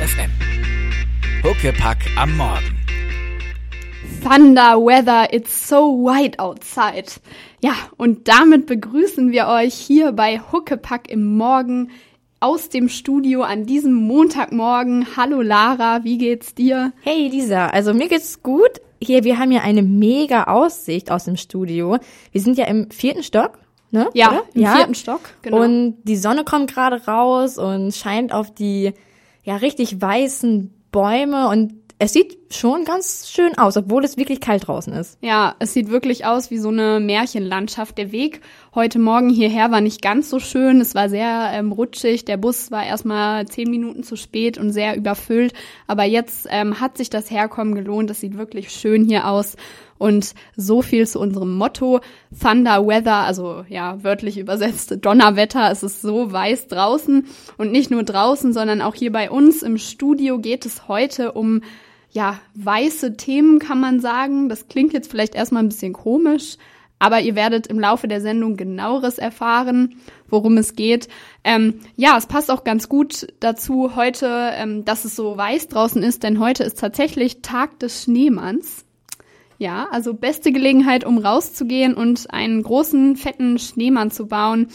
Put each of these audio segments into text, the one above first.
FM. Huckepack am Morgen. Thunder Weather, it's so white outside. Ja, und damit begrüßen wir euch hier bei Huckepack im Morgen aus dem Studio an diesem Montagmorgen. Hallo Lara, wie geht's dir? Hey Lisa, also mir geht's gut. Hier, wir haben ja eine mega Aussicht aus dem Studio. Wir sind ja im vierten Stock, ne? Ja, Oder? im vierten Stock, genau. Und die Sonne kommt gerade raus und scheint auf die ja richtig weißen Bäume und es sieht schon ganz schön aus, obwohl es wirklich kalt draußen ist. Ja, es sieht wirklich aus wie so eine Märchenlandschaft. Der Weg heute Morgen hierher war nicht ganz so schön. Es war sehr ähm, rutschig. Der Bus war erstmal zehn Minuten zu spät und sehr überfüllt. Aber jetzt ähm, hat sich das Herkommen gelohnt. Es sieht wirklich schön hier aus. Und so viel zu unserem Motto Thunder Weather, also ja, wörtlich übersetzt Donnerwetter. Es ist so weiß draußen und nicht nur draußen, sondern auch hier bei uns im Studio geht es heute um ja, weiße Themen kann man sagen. Das klingt jetzt vielleicht erstmal ein bisschen komisch, aber ihr werdet im Laufe der Sendung genaueres erfahren, worum es geht. Ähm, ja, es passt auch ganz gut dazu heute, ähm, dass es so weiß draußen ist, denn heute ist tatsächlich Tag des Schneemanns. Ja, also beste Gelegenheit, um rauszugehen und einen großen, fetten Schneemann zu bauen.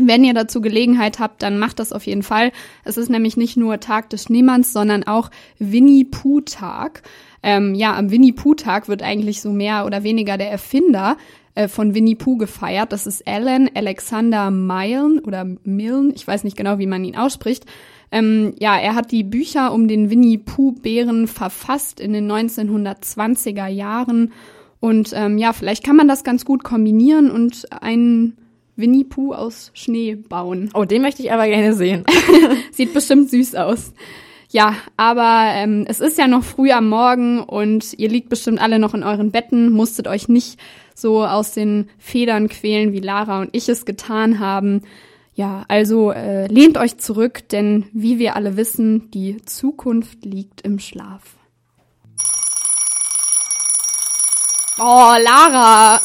Wenn ihr dazu Gelegenheit habt, dann macht das auf jeden Fall. Es ist nämlich nicht nur Tag des Schneemanns, sondern auch Winnie Pooh Tag. Ähm, ja, am Winnie Pooh Tag wird eigentlich so mehr oder weniger der Erfinder äh, von Winnie Pooh gefeiert. Das ist Alan Alexander Milne oder Milne. Ich weiß nicht genau, wie man ihn ausspricht. Ähm, ja, er hat die Bücher um den Winnie Pooh Bären verfasst in den 1920er Jahren. Und ähm, ja, vielleicht kann man das ganz gut kombinieren und einen Winnie Pooh aus Schnee bauen. Oh, den möchte ich aber gerne sehen. Sieht bestimmt süß aus. Ja, aber ähm, es ist ja noch früh am Morgen und ihr liegt bestimmt alle noch in euren Betten, musstet euch nicht so aus den Federn quälen, wie Lara und ich es getan haben. Ja, also äh, lehnt euch zurück, denn wie wir alle wissen, die Zukunft liegt im Schlaf. Oh, Lara!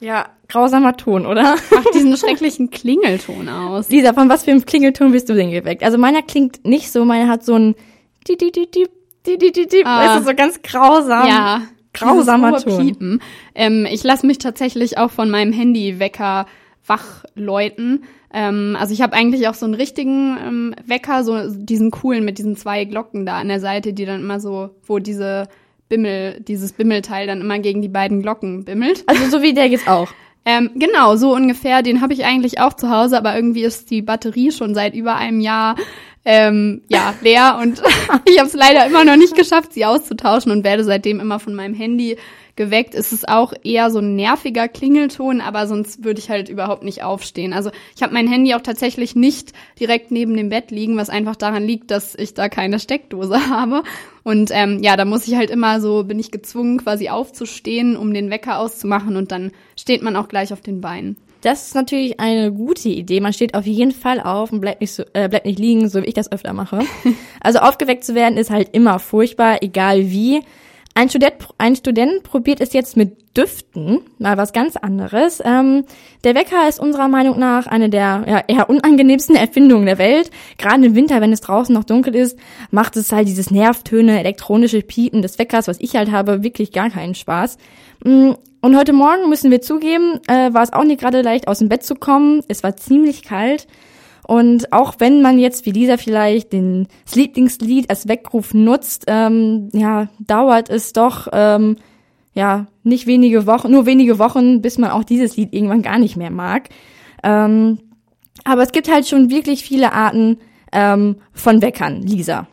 Ja, grausamer Ton, oder? Mach diesen schrecklichen Klingelton aus. Lisa, von was für einem Klingelton bist du denn geweckt? Also meiner klingt nicht so, meiner hat so ein di di di di di di di di, Ah. weißt du, so ganz grausam. Ja, grausamer Ton. Ähm, ich lasse mich tatsächlich auch von meinem Handywecker wachläuten. Ähm, also ich habe eigentlich auch so einen richtigen ähm, Wecker, so diesen coolen mit diesen zwei Glocken da an der Seite, die dann immer so, wo diese Bimmel, dieses Bimmelteil dann immer gegen die beiden Glocken bimmelt. Also so wie der jetzt auch. Ähm, genau, so ungefähr. Den habe ich eigentlich auch zu Hause, aber irgendwie ist die Batterie schon seit über einem Jahr ähm, ja leer und ich habe es leider immer noch nicht geschafft, sie auszutauschen und werde seitdem immer von meinem Handy geweckt. Es ist auch eher so ein nerviger Klingelton, aber sonst würde ich halt überhaupt nicht aufstehen. Also ich habe mein Handy auch tatsächlich nicht direkt neben dem Bett liegen, was einfach daran liegt, dass ich da keine Steckdose habe. Und ähm, ja, da muss ich halt immer so, bin ich gezwungen, quasi aufzustehen, um den Wecker auszumachen und dann steht man auch gleich auf den Beinen. Das ist natürlich eine gute Idee. Man steht auf jeden Fall auf und bleibt nicht, so, äh, bleibt nicht liegen, so wie ich das öfter mache. Also aufgeweckt zu werden ist halt immer furchtbar, egal wie. Ein Student, ein Student probiert es jetzt mit Düften, mal was ganz anderes. Ähm, der Wecker ist unserer Meinung nach eine der ja, eher unangenehmsten Erfindungen der Welt. Gerade im Winter, wenn es draußen noch dunkel ist, macht es halt dieses Nervtöne, elektronische Piepen des Weckers, was ich halt habe, wirklich gar keinen Spaß. Mm, Und heute Morgen müssen wir zugeben, äh, war es auch nicht gerade leicht, aus dem Bett zu kommen. Es war ziemlich kalt. Und auch wenn man jetzt wie Lisa vielleicht den Lieblingslied als Weckruf nutzt, ähm, ja, dauert es doch ähm, ja nicht wenige Wochen, nur wenige Wochen, bis man auch dieses Lied irgendwann gar nicht mehr mag. Ähm, aber es gibt halt schon wirklich viele Arten ähm, von Weckern, Lisa.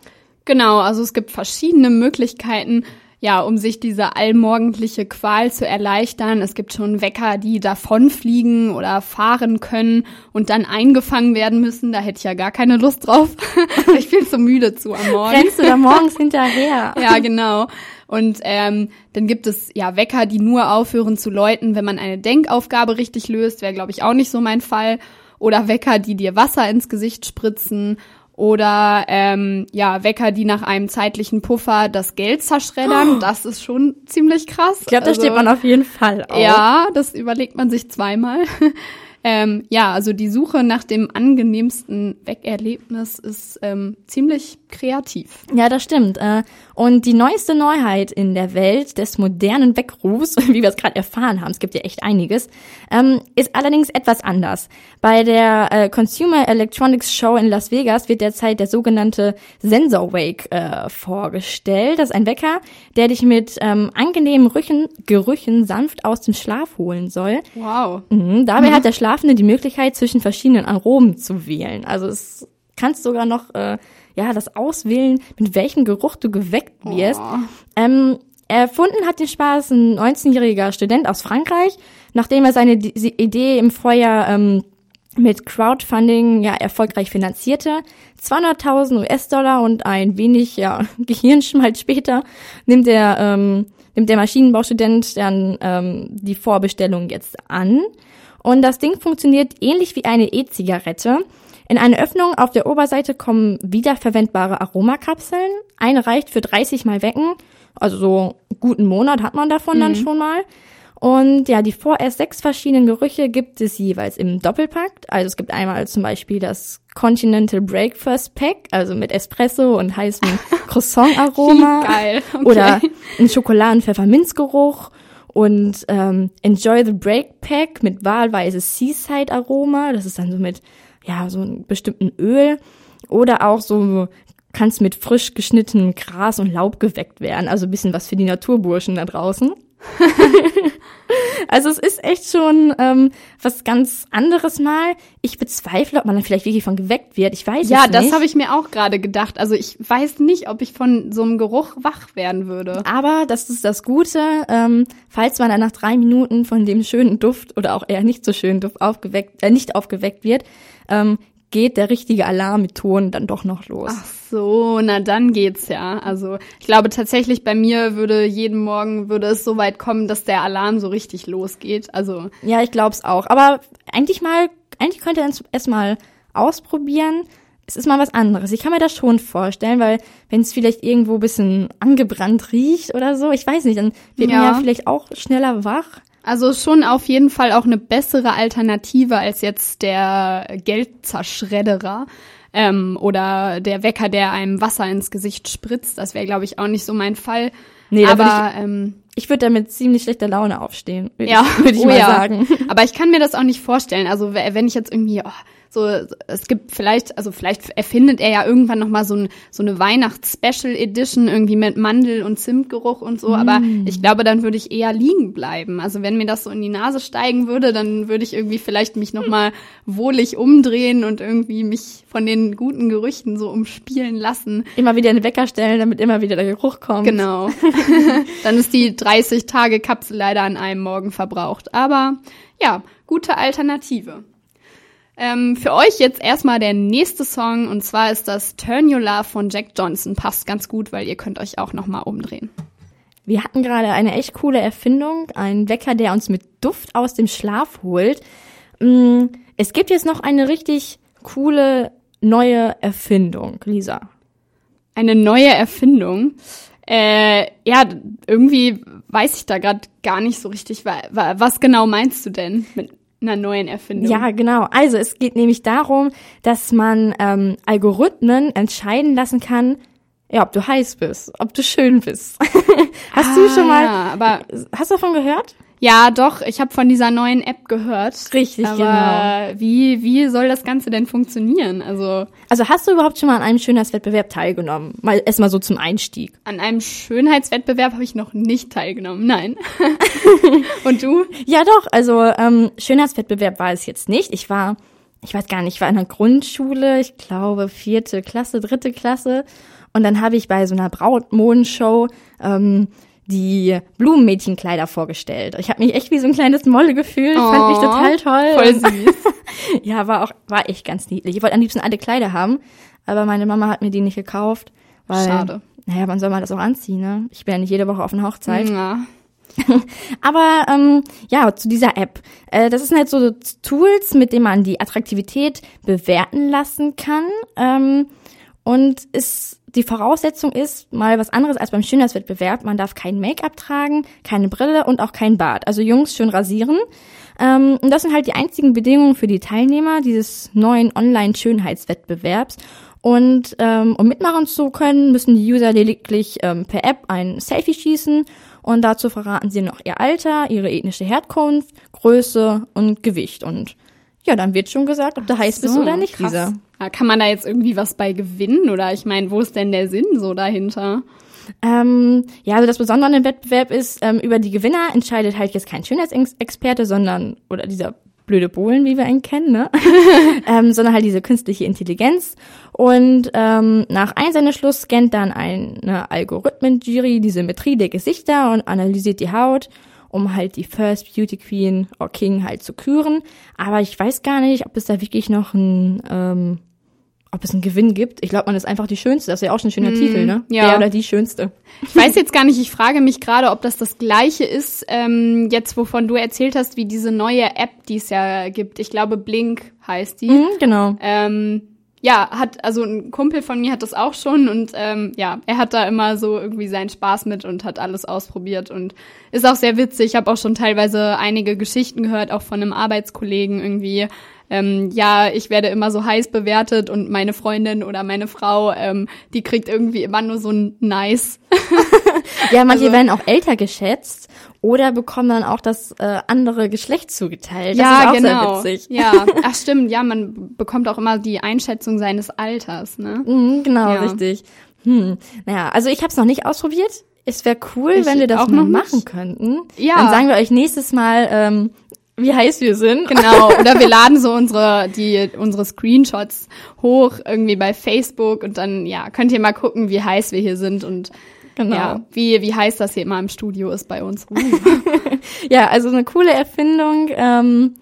Genau, also es gibt verschiedene Möglichkeiten, ja, um sich diese allmorgendliche Qual zu erleichtern. Es gibt schon Wecker, die davonfliegen oder fahren können und dann eingefangen werden müssen. Da hätte ich ja gar keine Lust drauf. ich bin so müde zu am Morgen. Rennst du da morgens hinterher? Ja, genau. Und ähm, dann gibt es ja Wecker, die nur aufhören zu läuten, wenn man eine Denkaufgabe richtig löst. Wäre, glaube ich, auch nicht so mein Fall. Oder Wecker, die dir Wasser ins Gesicht spritzen. Oder ähm, ja, Wecker, die nach einem zeitlichen Puffer das Geld zerschreddern. Das ist schon ziemlich krass. Ich glaube, da Also- steht man auf jeden Fall auf. ja, das überlegt man sich zweimal. Ähm, ja, also die Suche nach dem angenehmsten Wegerlebnis ist ähm, ziemlich kreativ. Ja, das stimmt. Äh, Und die neueste Neuheit in der Welt des modernen Weckrufs, wie wir es gerade erfahren haben, es gibt ja echt einiges, ähm, ist allerdings etwas anders. Bei der äh, Consumer Electronics Show in Las Vegas wird derzeit der sogenannte Sensor Wake äh, vorgestellt. Das ist ein Wecker, der dich mit ähm, angenehmen Rüchen, Gerüchen sanft aus dem Schlaf holen soll. Wow. Mhm, dabei hat der Schlafende die Möglichkeit, zwischen verschiedenen Aromen zu wählen. Also es kannst sogar noch äh, ja das auswählen, mit welchem Geruch du geweckt wirst. Oh. Ähm, erfunden hat den Spaß ein 19-jähriger Student aus Frankreich, nachdem er seine D Idee im Vorjahr ähm, mit Crowdfunding ja erfolgreich finanzierte. 200.000 US-Dollar und ein wenig ja, Gehirnschmalz später nimmt der ähm, nimmt der Maschinenbaustudent dann ähm, die Vorbestellung jetzt an. Und das Ding funktioniert ähnlich wie eine E-Zigarette. In eine Öffnung auf der Oberseite kommen wiederverwendbare Aromakapseln. Eine reicht für 30 Mal wecken. Also so einen guten Monat hat man davon dann schon mal. Und ja, die vorerst sechs verschiedenen Gerüche gibt es jeweils im Doppelpack. Also es gibt einmal zum Beispiel das Continental Breakfast Pack, also mit Espresso und heißem Croissant-Aroma. Geil, okay. Oder ein Schokoladen-Pfefferminzgeruch und ähm, Enjoy the Break Pack mit wahlweise Seaside Aroma. Das ist dann so mit, ja, so einem bestimmten Öl. Oder auch so, kannst mit frisch geschnittenem Gras und Laub geweckt werden. Also bisschen was für die Naturburschen da draußen. also es ist echt schon ähm, was ganz anderes mal. Ich bezweifle, ob man dann vielleicht wirklich von geweckt wird. Ich weiß Ja, es das nicht. habe ich mir auch gerade gedacht. Also ich weiß nicht, ob ich von so einem Geruch wach werden würde. Aber das ist das Gute, ähm, falls man dann nach drei Minuten von dem schönen Duft oder auch eher nicht so schönen Duft aufgeweckt, äh, nicht aufgeweckt wird, ähm, geht der richtige Alarm mit Ton dann doch noch los. Ach so, na dann geht's ja. Also ich glaube tatsächlich bei mir würde jeden Morgen würde es so weit kommen, dass der Alarm so richtig losgeht. Also Ja, ich glaub's auch. Aber eigentlich mal, eigentlich könnte er es mal ausprobieren. Es ist mal was anderes. Ich kann mir das schon vorstellen, weil wenn es vielleicht irgendwo ein bisschen angebrannt riecht oder so, ich weiß nicht, dann wird man Ja. ja vielleicht auch schneller wach. Also schon auf jeden Fall auch eine bessere Alternative als jetzt der Geldzerschredderer ähm, oder der Wecker, der einem Wasser ins Gesicht spritzt. Das wäre, glaube ich, auch nicht so mein Fall. Nee, aber ähm, Ich würde da mit ziemlich schlechter Laune aufstehen, würde ja, ich, würd ich oh mal ja. sagen. Aber ich kann mir das auch nicht vorstellen. Also wenn ich jetzt irgendwie oh, so, es gibt vielleicht, also vielleicht erfindet er ja irgendwann noch mal so, ein, so eine Weihnachts-Special Edition irgendwie mit Mandel und Zimtgeruch und so. Aber Mm. ich glaube, dann würde ich eher liegen bleiben. Also wenn mir das so in die Nase steigen würde, dann würde ich irgendwie vielleicht mich noch mal wohlig umdrehen und irgendwie mich von den guten Gerüchten so umspielen lassen. Immer wieder einen Wecker stellen, damit immer wieder der Geruch kommt. Genau. Dann ist die 30-Tage-Kapsel leider an einem Morgen verbraucht. Aber ja, gute Alternative. Ähm, für euch jetzt erstmal der nächste Song und zwar ist das Turn Your Love von Jack Johnson. Passt ganz gut, weil ihr könnt euch auch nochmal umdrehen. Wir hatten gerade eine echt coole Erfindung, einen Wecker, der uns mit Duft aus dem Schlaf holt. Mm, Es gibt jetzt noch eine richtig coole neue Erfindung, Lisa. Eine neue Erfindung. Äh, ja, irgendwie weiß ich da gerade gar nicht so richtig, wa- wa- was genau meinst du denn mit einer neuen Erfindung? Ja, genau. Also es geht nämlich darum, dass man ähm, Algorithmen entscheiden lassen kann, ja, ob du heiß bist, ob du schön bist. hast du Ah, schon mal, aber hast du davon gehört? Ja, doch, ich habe von dieser neuen App gehört. Richtig, aber genau. Wie, wie soll das Ganze denn funktionieren? Also Also hast du überhaupt schon mal an einem Schönheitswettbewerb teilgenommen? Mal erstmal so zum Einstieg. an einem Schönheitswettbewerb habe ich noch nicht teilgenommen. Nein. Und du? Ja, doch. Also ähm, Schönheitswettbewerb war es jetzt nicht. Ich war, ich weiß gar nicht, ich war in der Grundschule, ich glaube vierte Klasse, dritte Klasse. Und dann habe ich bei so einer Brautmodenshow ähm, die Blumenmädchenkleider vorgestellt. Ich habe mich echt wie so ein kleines Molle gefühlt, fand mich Oh, total toll. Voll süß. Ja, war auch, war echt ganz niedlich. Ich wollte am liebsten alle Kleider haben, aber meine Mama hat mir die nicht gekauft. Weil, Schade. Naja, wann soll man das auch anziehen, ne? Ich bin ja nicht jede Woche auf einer Hochzeit. Ja. Aber ähm, ja, zu dieser App. Äh, das sind halt so Tools, mit denen man die Attraktivität bewerten lassen kann. Ähm, und ist, die Voraussetzung ist mal was anderes als beim Schönheitswettbewerb. Man darf kein Make-up tragen, keine Brille und auch kein Bart. Also Jungs schön rasieren. Ähm, und das sind halt die einzigen Bedingungen für die Teilnehmer dieses neuen Online-Schönheitswettbewerbs. Und ähm, um mitmachen zu können, müssen die User lediglich ähm, per App ein Selfie schießen und dazu verraten sie noch ihr Alter, ihre ethnische Herkunft, Größe und Gewicht. Und ja, dann wird schon gesagt, ob du heiß bist So, oder nicht, krass. Lisa. Ja, Kann man da jetzt irgendwie was bei gewinnen? Oder ich meine, wo ist denn der Sinn so dahinter? Ähm, ja, also das Besondere an dem Wettbewerb ist, ähm, über die Gewinner entscheidet halt jetzt kein Schönheitsexperte, sondern, oder dieser blöde Bohlen, wie wir ihn kennen, ne? ähm, sondern halt diese künstliche Intelligenz. Und ähm, nach Einsendeschluss scannt dann eine Algorithmen-Jury die Symmetrie der Gesichter und analysiert die Haut, um halt die First Beauty Queen or King halt zu küren. Aber ich weiß gar nicht, ob es da wirklich noch ein, ähm, ob es einen Gewinn gibt. Ich glaube, man ist einfach die Schönste. Das ist ja auch schon ein schöner Titel, ne? ja. Der oder die Schönste. Ich weiß jetzt gar nicht, ich frage mich gerade, ob das das gleiche ist, ähm, jetzt wovon du erzählt hast, wie diese neue App, die es ja gibt. Ich glaube, Blink heißt die. Mhm, genau. Ähm, ja, hat, also ein Kumpel von mir hat das auch schon und ähm, ja, er hat da immer so irgendwie seinen Spaß mit und hat alles ausprobiert und ist auch sehr witzig. Ich habe auch schon teilweise einige Geschichten gehört, auch von einem Arbeitskollegen irgendwie. Ähm, ja, ich werde immer so heiß bewertet und meine Freundin oder meine Frau, ähm, die kriegt irgendwie immer nur so ein Nice. Ja, manche Also- werden auch älter geschätzt oder bekommen dann auch das äh, andere Geschlecht zugeteilt. Das ja, genau. Ja, ach stimmt, ja, man bekommt auch immer die Einschätzung seines Alters, ne? Mhm, genau, Ja. richtig. Hm. Naja, also ich habe es noch nicht ausprobiert. Es wäre cool, Ich wenn wir das auch mal machen könnten. Ja. Dann sagen wir euch nächstes Mal, ähm, wie heiß wir sind. Genau, oder wir laden so unsere, die, unsere Screenshots hoch irgendwie bei Facebook und dann, ja, könnt ihr mal gucken, wie heiß wir hier sind und Genau. ja, wie, wie heiß das hier immer im Studio ist bei uns. Uh. Ja, also eine coole Erfindung. Ähm,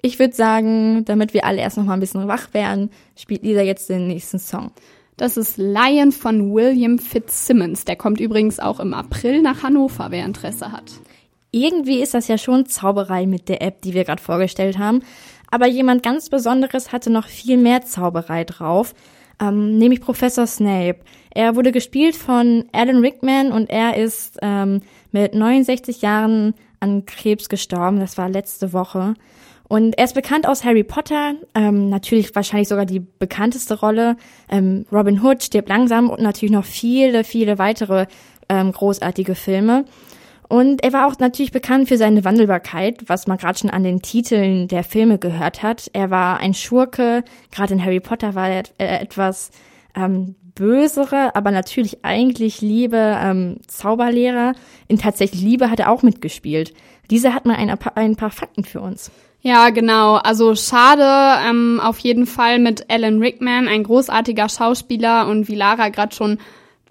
ich würde sagen, damit wir alle erst noch mal ein bisschen wach werden, spielt Lisa jetzt den nächsten Song. Das ist Lion von William Fitzsimmons. Der kommt übrigens auch im April nach Hannover, wer Interesse hat. Irgendwie ist das ja schon Zauberei mit der App, die wir gerade vorgestellt haben. Aber jemand ganz Besonderes hatte noch viel mehr Zauberei drauf, ähm, nämlich Professor Snape. Er wurde gespielt von Alan Rickman und er ist ähm, mit 69 Jahren an Krebs gestorben. Das war letzte Woche. Und er ist bekannt aus Harry Potter, ähm, natürlich wahrscheinlich sogar die bekannteste Rolle. Ähm, Robin Hood stirbt langsam und natürlich noch viele, viele weitere ähm, großartige Filme. Und er war auch natürlich bekannt für seine Wandelbarkeit, was man gerade schon an den Titeln der Filme gehört hat. Er war ein Schurke, gerade in Harry Potter war er äh, etwas ähm, bösere, aber natürlich eigentlich liebe ähm, Zauberlehrer. In tatsächlich Liebe hat er auch mitgespielt. Diese hat mal ein, ein paar Fakten für uns. Ja, genau. Also schade, ähm, auf jeden Fall mit Alan Rickman, ein großartiger Schauspieler und wie Lara gerade schon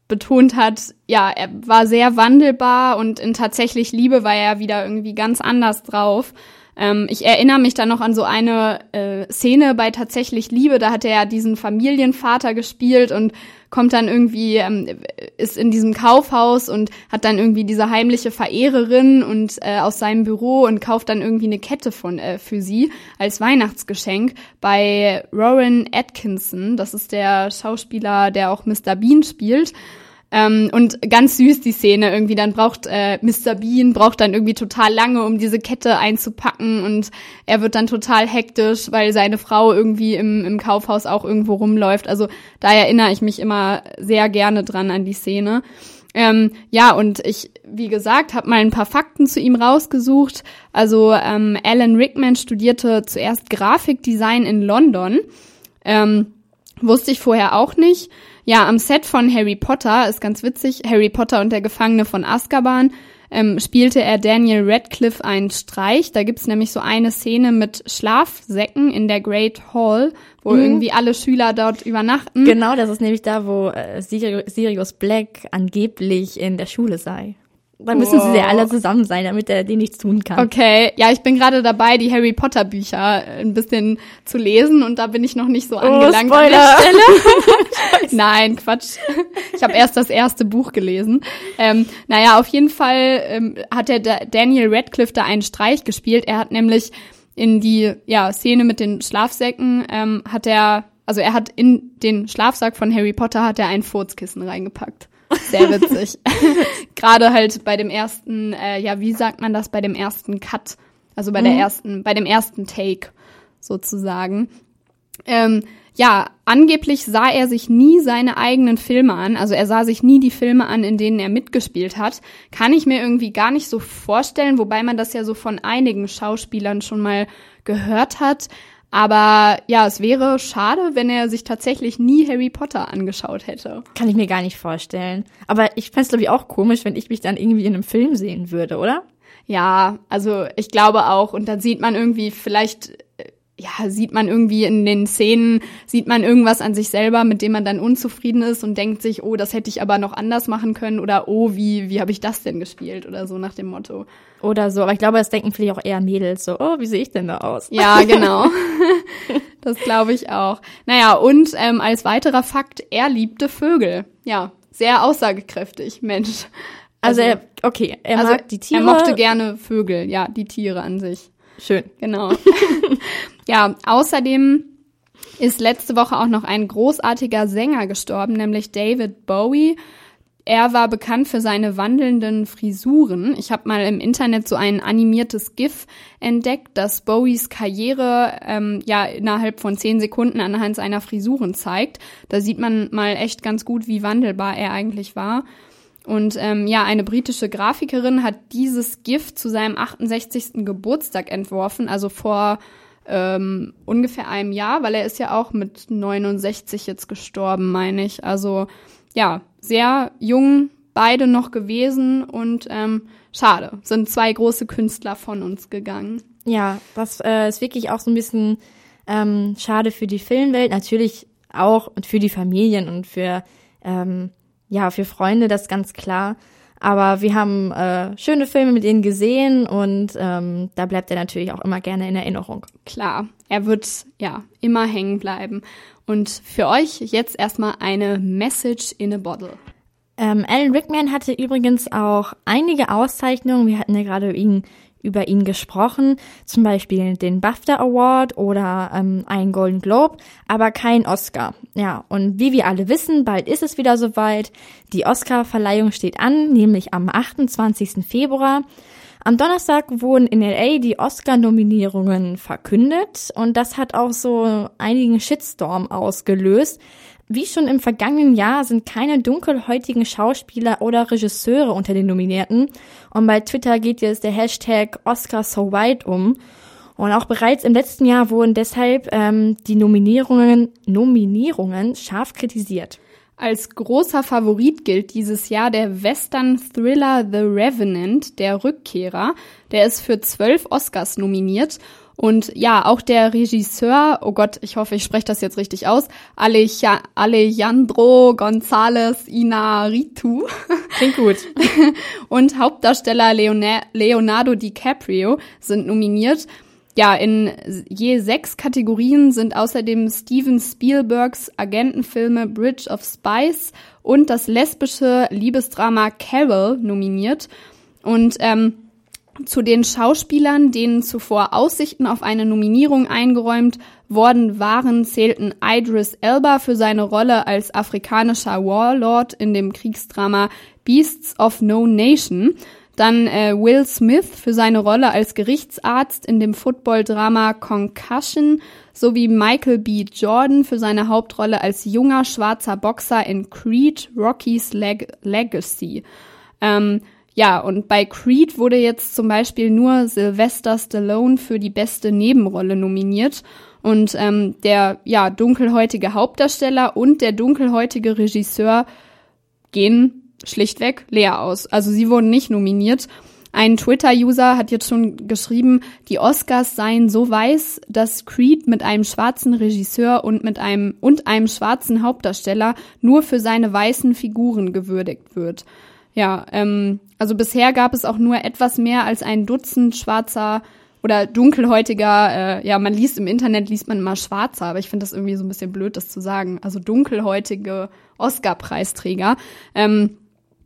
betont hat, ja, er war sehr wandelbar und in tatsächlich Liebe war er wieder irgendwie ganz anders drauf. Ähm, ich erinnere mich dann noch an so eine äh, Szene bei tatsächlich Liebe, da hat er ja diesen Familienvater gespielt und kommt dann irgendwie, ähm, ist in diesem Kaufhaus und hat dann irgendwie diese heimliche Verehrerin und äh, aus seinem Büro und kauft dann irgendwie eine Kette von äh, für sie als Weihnachtsgeschenk bei Rowan Atkinson. Das ist der Schauspieler, der auch Mr. Bean spielt. Ähm, und ganz süß die Szene irgendwie. Dann braucht äh, Mr. Bean braucht dann irgendwie total lange, um diese Kette einzupacken und er wird dann total hektisch, weil seine Frau irgendwie im, im Kaufhaus auch irgendwo rumläuft. Also da erinnere ich mich immer sehr gerne dran an die Szene. Ähm, ja, und ich, wie gesagt, habe mal ein paar Fakten zu ihm rausgesucht. Also ähm, Alan Rickman studierte zuerst Grafikdesign in London. Ähm, wusste ich vorher auch nicht. Ja, am Set von Harry Potter ist ganz witzig. Harry Potter und der Gefangene von Azkaban ähm, spielte er Daniel Radcliffe einen Streich. Da gibt's nämlich so eine Szene mit Schlafsäcken in der Great Hall, wo irgendwie alle Schüler dort übernachten. Genau, das ist nämlich da, wo äh, Sirius Black angeblich in der Schule sei. Da müssen sie Wow. ja alle zusammen sein, damit er denen nichts tun kann. Okay, ja, ich bin gerade dabei, die Harry Potter Bücher ein bisschen zu lesen und da bin ich noch nicht so angelangt an der Spoiler. Stelle. Nein, Quatsch. Ich habe erst das erste Buch gelesen. Ähm, naja, auf jeden Fall ähm, hat der Da- Daniel Radcliffe da einen Streich gespielt. Er hat nämlich in die ja, Szene mit den Schlafsäcken ähm, hat er also er hat in den Schlafsack von Harry Potter hat er ein Furzkissen reingepackt. Sehr witzig. Gerade halt bei dem ersten, äh, ja, wie sagt man das, bei dem ersten Cut, also bei der Mhm. ersten, bei dem ersten Take sozusagen. Ähm, ja, angeblich sah er sich nie seine eigenen Filme an. Also er sah sich nie die Filme an, in denen er mitgespielt hat. Kann ich mir irgendwie gar nicht so vorstellen, wobei man das ja so von einigen Schauspielern schon mal gehört hat. Aber ja, es wäre schade, wenn er sich tatsächlich nie Harry Potter angeschaut hätte. Kann ich mir gar nicht vorstellen. Aber ich fände es, glaube ich, auch komisch, wenn ich mich dann irgendwie in einem Film sehen würde, oder? Ja, also ich glaube auch. Und dann sieht man irgendwie vielleicht, ja, sieht man irgendwie in den Szenen, sieht man irgendwas an sich selber, mit dem man dann unzufrieden ist und denkt sich, oh, das hätte ich aber noch anders machen können oder oh, wie, wie habe ich das denn gespielt oder so nach dem Motto. Oder so. Aber ich glaube, das denken vielleicht auch eher Mädels so, oh, wie sehe ich denn da aus? Ja, genau. das glaube ich auch. Naja, und ähm, als weiterer Fakt, er liebte Vögel. Ja, sehr aussagekräftig, Mensch. Also, er, okay, er also mag die Tiere. Er mochte gerne Vögel, ja, die Tiere an sich. Schön. Genau. ja, außerdem ist letzte Woche auch noch ein großartiger Sänger gestorben, nämlich David Bowie. Er war bekannt für seine wandelnden Frisuren. Ich habe mal im Internet so ein animiertes GIF entdeckt, das Bowies Karriere ähm, ja innerhalb von zehn Sekunden anhand seiner Frisuren zeigt. Da sieht man mal echt ganz gut, wie wandelbar er eigentlich war. Und ähm, ja, eine britische Grafikerin hat dieses GIF zu seinem 68. Geburtstag entworfen, also vor ähm, ungefähr einem Jahr, weil er ist ja auch mit 69 jetzt gestorben, meine ich. Also ja, sehr jung beide noch gewesen und ähm, schade, sind zwei große Künstler von uns gegangen. Ja, das äh, ist wirklich auch so ein bisschen ähm, schade für die Filmwelt, natürlich auch und für die Familien und für ähm, ja für Freunde, das ganz klar. Aber wir haben äh, schöne Filme mit ihnen gesehen und ähm, da bleibt er natürlich auch immer gerne in Erinnerung. Klar, er wird ja immer hängen bleiben. Und für euch jetzt erstmal eine Message in a Bottle. Ähm, Alan Rickman hatte übrigens auch einige Auszeichnungen. Wir hatten ja gerade ihn, über ihn gesprochen, zum Beispiel den BAFTA Award oder ähm, einen Golden Globe, aber kein Oscar. Ja, und wie wir alle wissen, bald ist es wieder soweit. Die Oscar-Verleihung steht an, nämlich am 28. Februar. Am Donnerstag wurden in LA die Oscar-Nominierungen verkündet und das hat auch so einigen Shitstorm ausgelöst. Wie schon im vergangenen Jahr sind keine dunkelhäutigen Schauspieler oder Regisseure unter den Nominierten und bei Twitter geht jetzt der Hashtag Oscar so white um. Und auch bereits im letzten Jahr wurden deshalb ähm, die Nominierungen, Nominierungen scharf kritisiert. Als großer Favorit gilt dieses Jahr der Western-Thriller The Revenant, der Rückkehrer. Der ist für zwölf Oscars nominiert. Und ja, auch der Regisseur, oh Gott, ich hoffe, ich spreche das jetzt richtig aus, Aleja- Alejandro González Inarritu Klingt gut. und Hauptdarsteller Leona- Leonardo DiCaprio sind nominiert. Ja, in je sechs Kategorien sind außerdem Steven Spielbergs Agentenfilme Bridge of Spies und das lesbische Liebesdrama Carol nominiert. Und ähm, zu den Schauspielern, denen zuvor Aussichten auf eine Nominierung eingeräumt worden waren, zählten Idris Elba für seine Rolle als afrikanischer Warlord in dem Kriegsdrama Beasts of No Nation, dann äh, Will Smith für seine Rolle als Gerichtsarzt in dem Football-Drama Concussion sowie Michael B. Jordan für seine Hauptrolle als junger schwarzer Boxer in Creed Rocky's Leg Legacy. Ähm, ja, und bei Creed wurde jetzt zum Beispiel nur Sylvester Stallone für die beste Nebenrolle nominiert. Und ähm, der ja dunkelhäutige Hauptdarsteller und der dunkelhäutige Regisseur gehen schlichtweg leer aus. Also sie wurden nicht nominiert. Ein Twitter-User hat jetzt schon geschrieben, die Oscars seien so weiß, dass Creed mit einem schwarzen Regisseur und mit einem und einem schwarzen Hauptdarsteller nur für seine weißen Figuren gewürdigt wird. Ja, ähm, also bisher gab es auch nur etwas mehr als ein Dutzend schwarzer oder dunkelhäutiger, äh, ja, man liest im Internet, liest man immer schwarzer, aber ich finde das irgendwie so ein bisschen blöd, das zu sagen. Also dunkelhäutige Oscar-Preisträger. Ähm,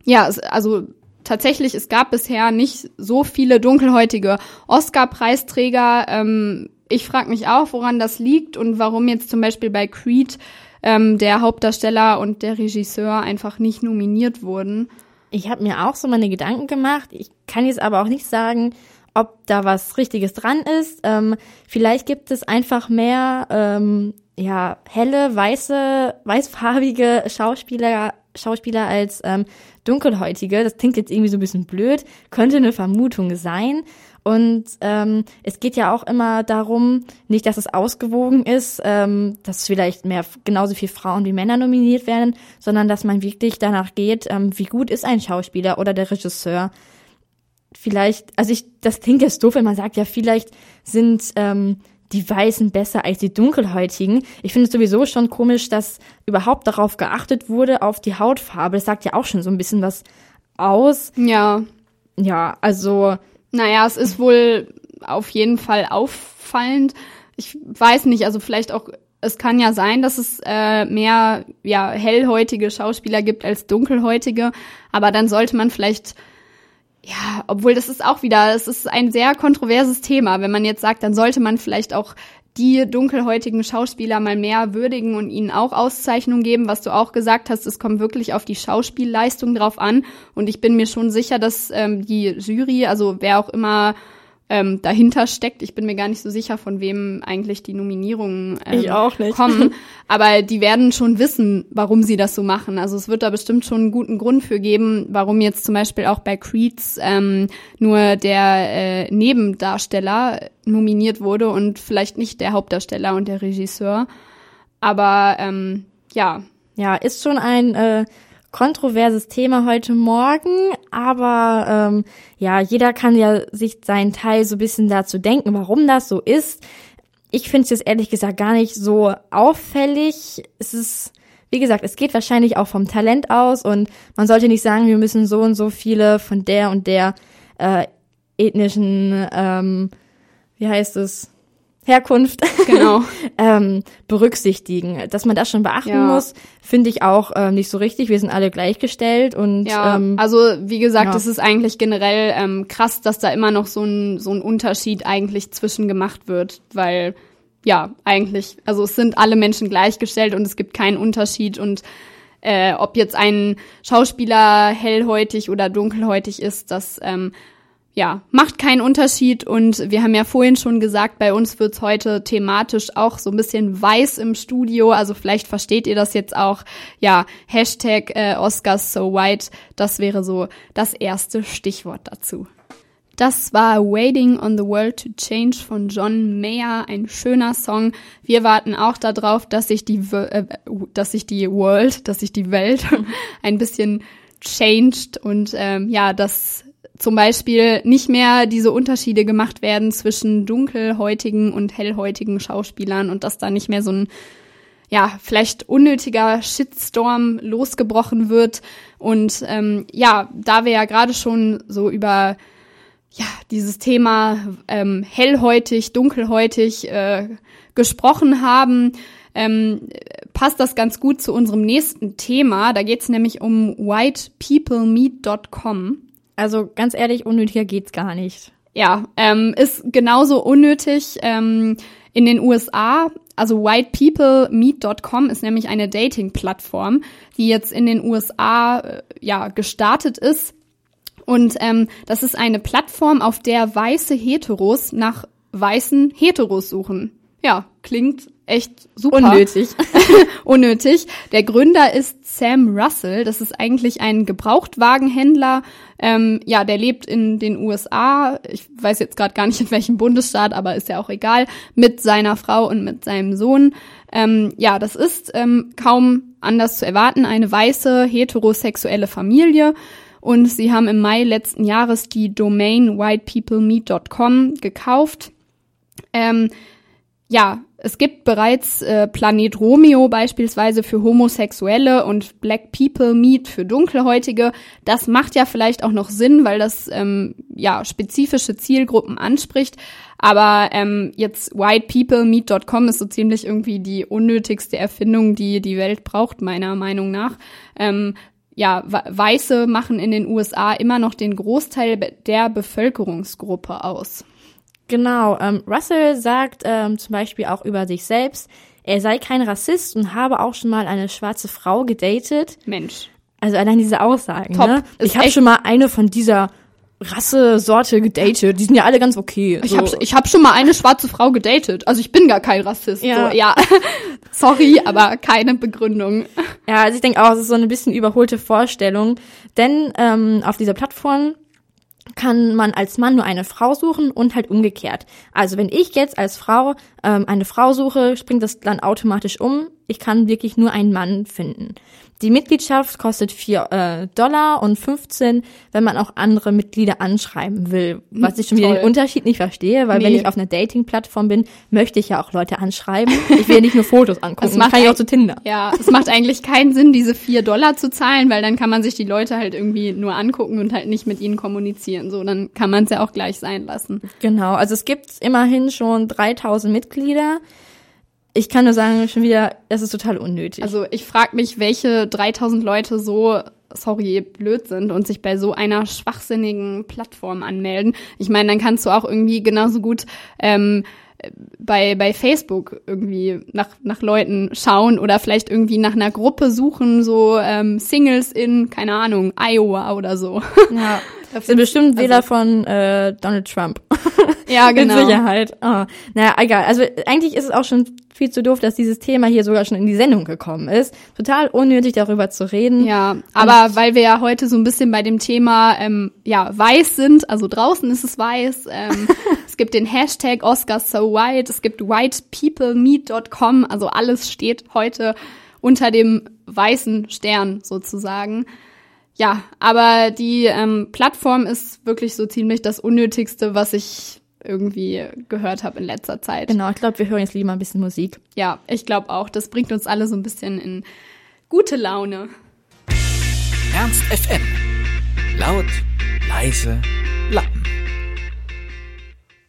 ja, also tatsächlich, es gab bisher nicht so viele dunkelhäutige Oscar-Preisträger. Ähm, ich frage mich auch, woran das liegt und warum jetzt zum Beispiel bei Creed ähm, der Hauptdarsteller und der Regisseur einfach nicht nominiert wurden. Ich habe mir auch so meine Gedanken gemacht. Ich kann jetzt aber auch nicht sagen, ob da was Richtiges dran ist. Ähm, vielleicht gibt es einfach mehr ähm, ja helle weiße weißfarbige Schauspieler Schauspieler als ähm, dunkelhäutige. Das klingt jetzt irgendwie so ein bisschen blöd, könnte eine Vermutung sein. Und ähm, es geht ja auch immer darum, nicht, dass es ausgewogen ist, ähm, dass vielleicht mehr genauso viel Frauen wie Männer nominiert werden, sondern dass man wirklich danach geht, ähm, wie gut ist ein Schauspieler oder der Regisseur. Vielleicht, also ich, das klingt jetzt doof, wenn man sagt, ja, vielleicht sind ähm, die Weißen besser als die Dunkelhäutigen. Ich finde es sowieso schon komisch, dass überhaupt darauf geachtet wurde, auf die Hautfarbe. Das sagt ja auch schon so ein bisschen was aus. Ja. Ja, also naja, es ist wohl auf jeden Fall auffallend. Ich weiß nicht, also vielleicht auch, es kann ja sein, dass es äh, mehr ja, hellhäutige Schauspieler gibt als dunkelhäutige, aber dann sollte man vielleicht ja, obwohl das ist auch wieder, es ist ein sehr kontroverses Thema. Wenn man jetzt sagt, dann sollte man vielleicht auch die dunkelhäutigen Schauspieler mal mehr würdigen und ihnen auch Auszeichnungen geben, was du auch gesagt hast, es kommt wirklich auf die Schauspielleistung drauf an. Und ich bin mir schon sicher, dass ähm, die Jury, also wer auch immer ähm, dahinter steckt. Ich bin mir gar nicht so sicher, von wem eigentlich die Nominierungen ähm, kommen. Aber die werden schon wissen, warum sie das so machen. Also es wird da bestimmt schon einen guten Grund für geben, warum jetzt zum Beispiel auch bei Creeds ähm, nur der äh, Nebendarsteller nominiert wurde und vielleicht nicht der Hauptdarsteller und der Regisseur. Aber ähm, ja. Ja, ist schon ein äh, kontroverses Thema heute Morgen, aber ähm, ja, jeder kann ja sich seinen Teil so ein bisschen dazu denken, warum das so ist. Ich finde es jetzt ehrlich gesagt gar nicht so auffällig. Es ist, wie gesagt, es geht wahrscheinlich auch vom Talent aus und man sollte nicht sagen, wir müssen so und so viele von der und der äh, ethnischen, ähm, wie heißt es, Herkunft genau. ähm, berücksichtigen. Dass man das schon beachten ja. muss, finde ich auch äh, nicht so richtig. Wir sind alle gleichgestellt und ja, ähm, also wie gesagt, es ist eigentlich generell ähm, krass, dass da immer noch so ein so ein Unterschied eigentlich zwischen gemacht wird, weil ja eigentlich, also es sind alle Menschen gleichgestellt und es gibt keinen Unterschied und äh, ob jetzt ein Schauspieler hellhäutig oder dunkelhäutig ist, das ähm, ja, macht keinen Unterschied und wir haben ja vorhin schon gesagt, bei uns wird's heute thematisch auch so ein bisschen weiß im Studio, also vielleicht versteht ihr das jetzt auch. Ja, Hashtag äh, Oscars so white, das wäre so das erste Stichwort dazu. Das war Waiting on the World to Change von John Mayer, ein schöner Song. Wir warten auch darauf, dass sich die, äh, dass sich die World, dass sich die Welt ein bisschen changed und ähm, ja, dass zum Beispiel nicht mehr diese Unterschiede gemacht werden zwischen dunkelhäutigen und hellhäutigen Schauspielern und dass da nicht mehr so ein ja, vielleicht unnötiger Shitstorm losgebrochen wird. Und ähm, ja, da wir ja gerade schon so über ja, dieses Thema ähm, hellhäutig, dunkelhäutig äh, gesprochen haben, ähm, passt das ganz gut zu unserem nächsten Thema. Da geht es nämlich um whitepeoplemeet.com. Also ganz ehrlich, unnötiger geht's gar nicht. Ja, ähm, ist genauso unnötig ähm, in den USA. Also whitepeoplemeet.com ist nämlich eine Dating-Plattform, die jetzt in den USA äh, ja gestartet ist. Und ähm, das ist eine Plattform, auf der weiße Heteros nach weißen Heteros suchen. Ja, klingt echt super. Unnötig. Unnötig. Der Gründer ist Sam Russell. Das ist eigentlich ein Gebrauchtwagenhändler. Ähm, ja, der lebt in den USA. Ich weiß jetzt gerade gar nicht in welchem Bundesstaat, aber ist ja auch egal. Mit seiner Frau und mit seinem Sohn. Ähm, ja, das ist ähm, kaum anders zu erwarten. Eine weiße heterosexuelle Familie. Und sie haben im Mai letzten Jahres die Domain whitepeoplemeet.com gekauft. Ähm, ja, es gibt bereits äh, Planet Romeo beispielsweise für Homosexuelle und Black People Meet für Dunkelhäutige. Das macht ja vielleicht auch noch Sinn, weil das ähm, ja spezifische Zielgruppen anspricht. Aber ähm, jetzt whitepeoplemeet.com ist so ziemlich irgendwie die unnötigste Erfindung, die die Welt braucht, meiner Meinung nach. Ähm, ja, Weiße machen in den USA immer noch den Großteil der Bevölkerungsgruppe aus. Genau, ähm, Russell sagt ähm, zum Beispiel auch über sich selbst, er sei kein Rassist und habe auch schon mal eine schwarze Frau gedatet. Mensch. Also allein diese Aussagen. Top. Ne? Ich habe schon mal eine von dieser Rasse-Sorte gedatet. Die sind ja alle ganz okay. Ich so. habe ich hab schon mal eine schwarze Frau gedatet. Also ich bin gar kein Rassist. Ja. So, ja. Sorry, aber keine Begründung. Ja, also ich denke auch, es ist so eine bisschen überholte Vorstellung. Denn ähm, auf dieser Plattform kann man als Mann nur eine Frau suchen und halt umgekehrt. Also wenn ich jetzt als Frau ähm, eine Frau suche, springt das dann automatisch um. Ich kann wirklich nur einen Mann finden. Die Mitgliedschaft kostet 4 äh, Dollar und 15, wenn man auch andere Mitglieder anschreiben will. Was ich schon wieder Toll. den Unterschied nicht verstehe, weil wenn Nee. ich auf einer Dating-Plattform bin, möchte ich ja auch Leute anschreiben. Ich will ja nicht nur Fotos angucken. Das macht kann ich auch zu Tinder. Ja, es macht eigentlich keinen Sinn, diese vier Dollar zu zahlen, weil dann kann man sich die Leute halt irgendwie nur angucken und halt nicht mit ihnen kommunizieren. So, dann kann man es ja auch gleich sein lassen. Genau, also es gibt immerhin schon 3000 Mitglieder. Ich kann nur sagen, schon wieder, es ist total unnötig. Also ich frage mich, welche 3000 Leute so, sorry, blöd sind und sich bei so einer schwachsinnigen Plattform anmelden. Ich meine, dann kannst du auch irgendwie genauso gut ähm, bei, bei Facebook irgendwie nach, nach Leuten schauen oder vielleicht irgendwie nach einer Gruppe suchen, so ähm, Singles in, keine Ahnung, Iowa oder so. ja, sind bestimmt Wähler von äh, Donald Trump. Ja, genau. Mit Sicherheit. Oh. Naja, egal. Also eigentlich ist es auch schon viel zu doof, dass dieses Thema hier sogar schon in die Sendung gekommen ist. Total unnötig, darüber zu reden. Ja, aber weil wir ja heute so ein bisschen bei dem Thema ähm, ja weiß sind, also draußen ist es weiß. Ähm, es gibt den Hashtag Oscar so white, es gibt whitepeoplemeet.com, also alles steht heute unter dem weißen Stern sozusagen. Ja, aber die ähm, Plattform ist wirklich so ziemlich das Unnötigste, was ich irgendwie gehört habe in letzter Zeit. Genau, ich glaube, wir hören jetzt lieber ein bisschen Musik. Ja, ich glaube auch. Das bringt uns alle so ein bisschen in gute Laune. Ernst FM. Laut, leise, Lappen.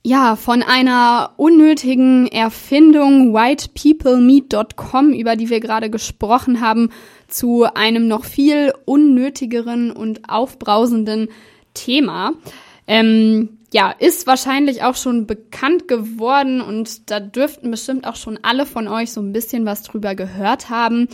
Ja, von einer unnötigen Erfindung whitepeoplemeet.com, über die wir gerade gesprochen haben, zu einem noch viel unnötigeren und aufbrausenden Thema. Ähm, ja, ist wahrscheinlich auch schon bekannt geworden und da dürften bestimmt auch schon alle von euch so ein bisschen was drüber gehört haben.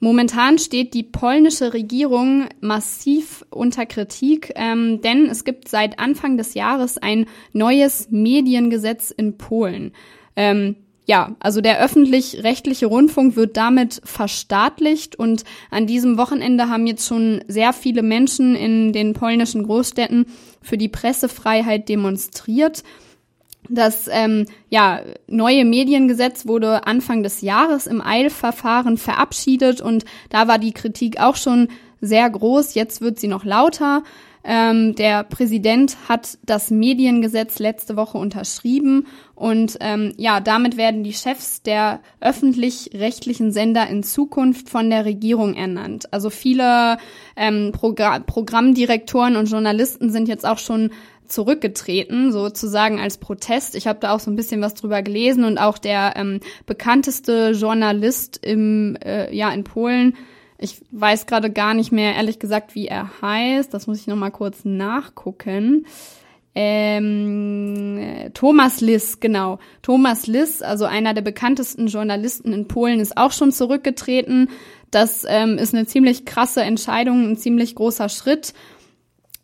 Momentan steht die polnische Regierung massiv unter Kritik, ähm, denn es gibt seit Anfang des Jahres ein neues Mediengesetz in Polen. Ähm, ja, also der öffentlich-rechtliche Rundfunk wird damit verstaatlicht und an diesem Wochenende haben jetzt schon sehr viele Menschen in den polnischen Großstädten für die Pressefreiheit demonstriert. Das ähm, ja, neue Mediengesetz wurde Anfang des Jahres im Eilverfahren verabschiedet und da war die Kritik auch schon sehr groß. Jetzt wird sie noch lauter. Ähm, der Präsident hat das Mediengesetz letzte Woche unterschrieben und ähm, ja, damit werden die Chefs der öffentlich-rechtlichen Sender in Zukunft von der Regierung ernannt. Also viele ähm, Progr Programmdirektoren und Journalisten sind jetzt auch schon zurückgetreten, sozusagen als Protest. Ich habe da auch so ein bisschen was drüber gelesen und auch der ähm, bekannteste Journalist im äh, ja in Polen, ich weiß gerade gar nicht mehr ehrlich gesagt, wie er heißt. Das muss ich noch mal kurz nachgucken. Ähm, äh, Thomas Liss, genau. Thomas Liss, also einer der bekanntesten Journalisten in Polen, ist auch schon zurückgetreten. Das ähm, ist eine ziemlich krasse Entscheidung, ein ziemlich großer Schritt.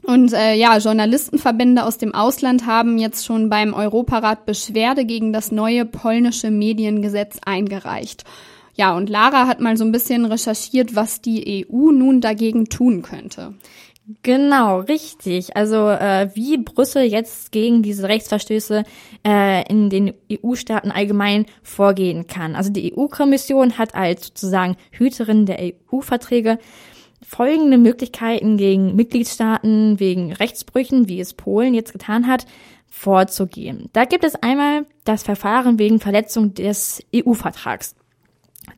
Und äh, ja, Journalistenverbände aus dem Ausland haben jetzt schon beim Europarat Beschwerde gegen das neue polnische Mediengesetz eingereicht. Ja, und Lara hat mal so ein bisschen recherchiert, was die EU nun dagegen tun könnte. Genau, richtig. Also äh, wie Brüssel jetzt gegen diese Rechtsverstöße äh, in den EU-Staaten allgemein vorgehen kann. Also die EU-Kommission hat als sozusagen Hüterin der EU-Verträge folgende Möglichkeiten gegen Mitgliedstaaten wegen Rechtsbrüchen, wie es Polen jetzt getan hat, vorzugehen. Da gibt es einmal das Verfahren wegen Verletzung des EU-Vertrags.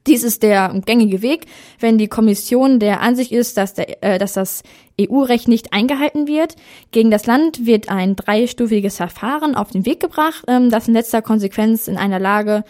Dies ist der gängige Weg, wenn die Kommission der Ansicht ist, dass, der, äh, dass das EU-Recht nicht eingehalten wird. Gegen das Land wird ein dreistufiges Verfahren auf den Weg gebracht, ähm, das in letzter Konsequenz in einer Lage,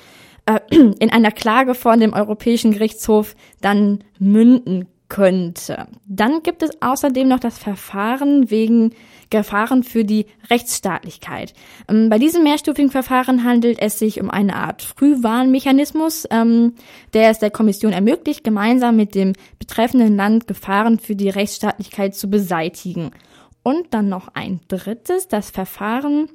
äh, in einer Klage vor dem Europäischen Gerichtshof dann münden könnte. Dann gibt es außerdem noch das Verfahren wegen Gefahren für die Rechtsstaatlichkeit. Ähm, bei diesem mehrstufigen Verfahren handelt es sich um eine Art Frühwarnmechanismus, ähm, der es der Kommission ermöglicht, gemeinsam mit dem betreffenden Land Gefahren für die Rechtsstaatlichkeit zu beseitigen. Und dann noch ein drittes, das Verfahren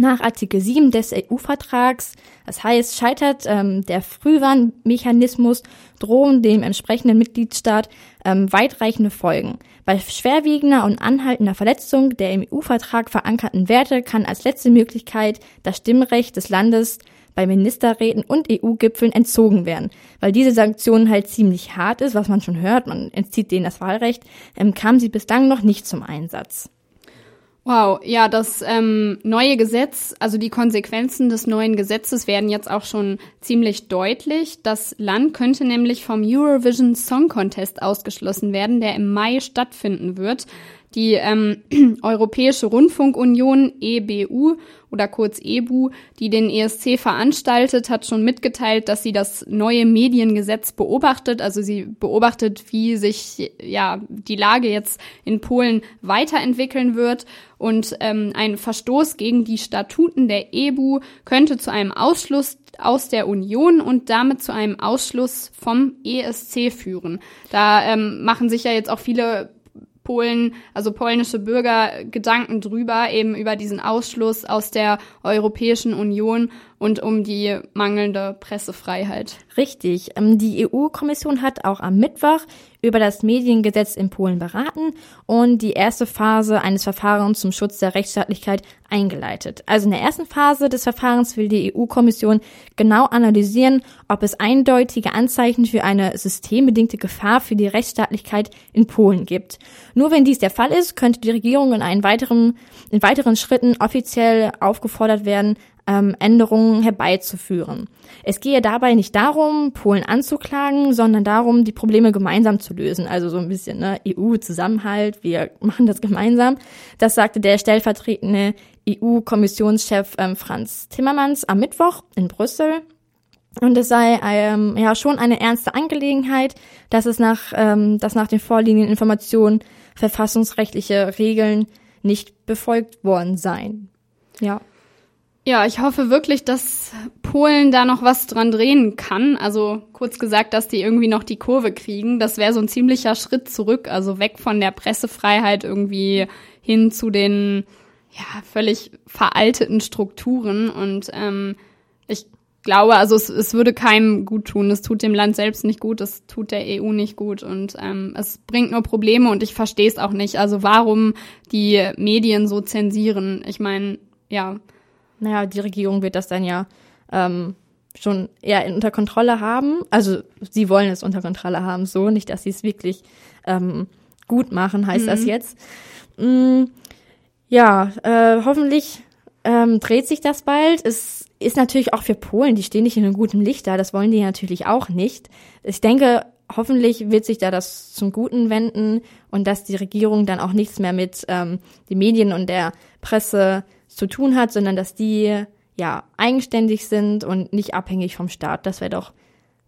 nach Artikel 7 des EU-Vertrags. Das heißt, scheitert ähm, der Frühwarnmechanismus, drohen dem entsprechenden Mitgliedstaat ähm, weitreichende Folgen. Bei schwerwiegender und anhaltender Verletzung der im EU-Vertrag verankerten Werte kann als letzte Möglichkeit das Stimmrecht des Landes bei Ministerräten und EU-Gipfeln entzogen werden. Weil diese Sanktion halt ziemlich hart ist, was man schon hört, man entzieht denen das Wahlrecht, ähm, kam sie bislang noch nicht zum Einsatz. Wow, ja, das ähm, neue Gesetz, also die Konsequenzen des neuen Gesetzes werden jetzt auch schon ziemlich deutlich. Das Land könnte nämlich vom Eurovision Song Contest ausgeschlossen werden, der im Mai stattfinden wird. Die ähm, Europäische Rundfunkunion EBU oder kurz EBU, die den ESC veranstaltet, hat schon mitgeteilt, dass sie das neue Mediengesetz beobachtet. Also sie beobachtet, wie sich ja die Lage jetzt in Polen weiterentwickeln wird. Und ähm, ein Verstoß gegen die Statuten der EBU könnte zu einem Ausschluss aus der Union und damit zu einem Ausschluss vom ESC führen. Da ähm, machen sich ja jetzt auch viele Polen, also polnische Bürger Gedanken drüber, eben über diesen Ausschluss aus der Europäischen Union und um die mangelnde Pressefreiheit. Richtig. Ähm, die EU-Kommission hat auch am Mittwoch über das Mediengesetz in Polen beraten und die erste Phase eines Verfahrens zum Schutz der Rechtsstaatlichkeit eingeleitet. Also in der ersten Phase des Verfahrens will die EU-Kommission genau analysieren, ob es eindeutige Anzeichen für eine systembedingte Gefahr für die Rechtsstaatlichkeit in Polen gibt. Nur wenn dies der Fall ist, könnte die Regierung in einen weiteren, in weiteren Schritten offiziell aufgefordert werden, ähm, Änderungen herbeizuführen. Es gehe dabei nicht darum, Polen anzuklagen, sondern darum, die Probleme gemeinsam zu lösen. Also so ein bisschen ne, EU-Zusammenhalt, wir machen das gemeinsam. Das sagte der stellvertretende EU-Kommissionschef ähm, Franz Timmermans am Mittwoch in Brüssel. Und es sei ähm, ja schon eine ernste Angelegenheit, dass es nach, ähm, dass nach den vorliegenden Informationen verfassungsrechtliche Regeln nicht befolgt worden seien. Ja. Ja, ich hoffe wirklich, dass Polen da noch was dran drehen kann. Also kurz gesagt, dass die irgendwie noch die Kurve kriegen. Das wäre so ein ziemlicher Schritt zurück, also weg von der Pressefreiheit irgendwie hin zu den ja völlig veralteten Strukturen. Und ähm, ich glaube, also es, es würde keinem gut tun. Es tut dem Land selbst nicht gut, es tut der EU nicht gut und ähm, es bringt nur Probleme und ich verstehe es auch nicht. Also warum die Medien so zensieren. Ich meine, ja naja, die Regierung wird das dann ja ähm, schon eher unter Kontrolle haben. Also sie wollen es unter Kontrolle haben, so nicht, dass sie es wirklich ähm, gut machen, heißt mhm. das jetzt. Mm, ja, äh, hoffentlich ähm, dreht sich das bald. Es ist natürlich auch für Polen, die stehen nicht in einem guten Licht da, das wollen die natürlich auch nicht. Ich denke, hoffentlich wird sich da das zum Guten wenden und dass die Regierung dann auch nichts mehr mit ähm, den Medien und der Presse zu tun hat, sondern dass die ja eigenständig sind und nicht abhängig vom Staat. Das wäre doch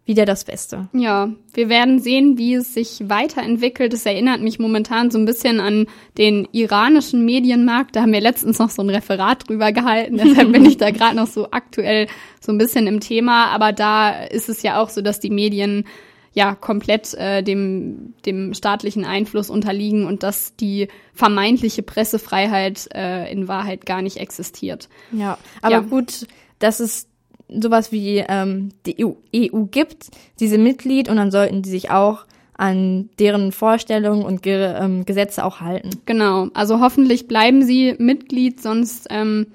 wieder das Beste. Ja, wir werden sehen, wie es sich weiterentwickelt. Es erinnert mich momentan so ein bisschen an den iranischen Medienmarkt. Da haben wir letztens noch so ein Referat drüber gehalten. Deshalb bin ich da gerade noch so aktuell so ein bisschen im Thema. Aber da ist es ja auch so, dass die Medien ja komplett äh, dem, dem staatlichen Einfluss unterliegen und dass die vermeintliche Pressefreiheit äh, in Wahrheit gar nicht existiert. Ja, aber ja. gut, dass es sowas wie ähm, die EU, EU gibt, diese Mitglied und dann sollten die sich auch an deren Vorstellungen und Ge ähm, Gesetze auch halten. Genau, also hoffentlich bleiben sie Mitglied, sonst ähm,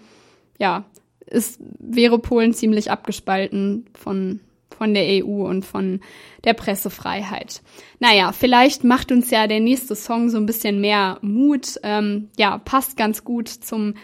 ja, ist, wäre Polen ziemlich abgespalten von von der EU und von der Pressefreiheit. Naja, vielleicht macht uns ja der nächste Song so ein bisschen mehr Mut. Ähm, ja, passt ganz gut zum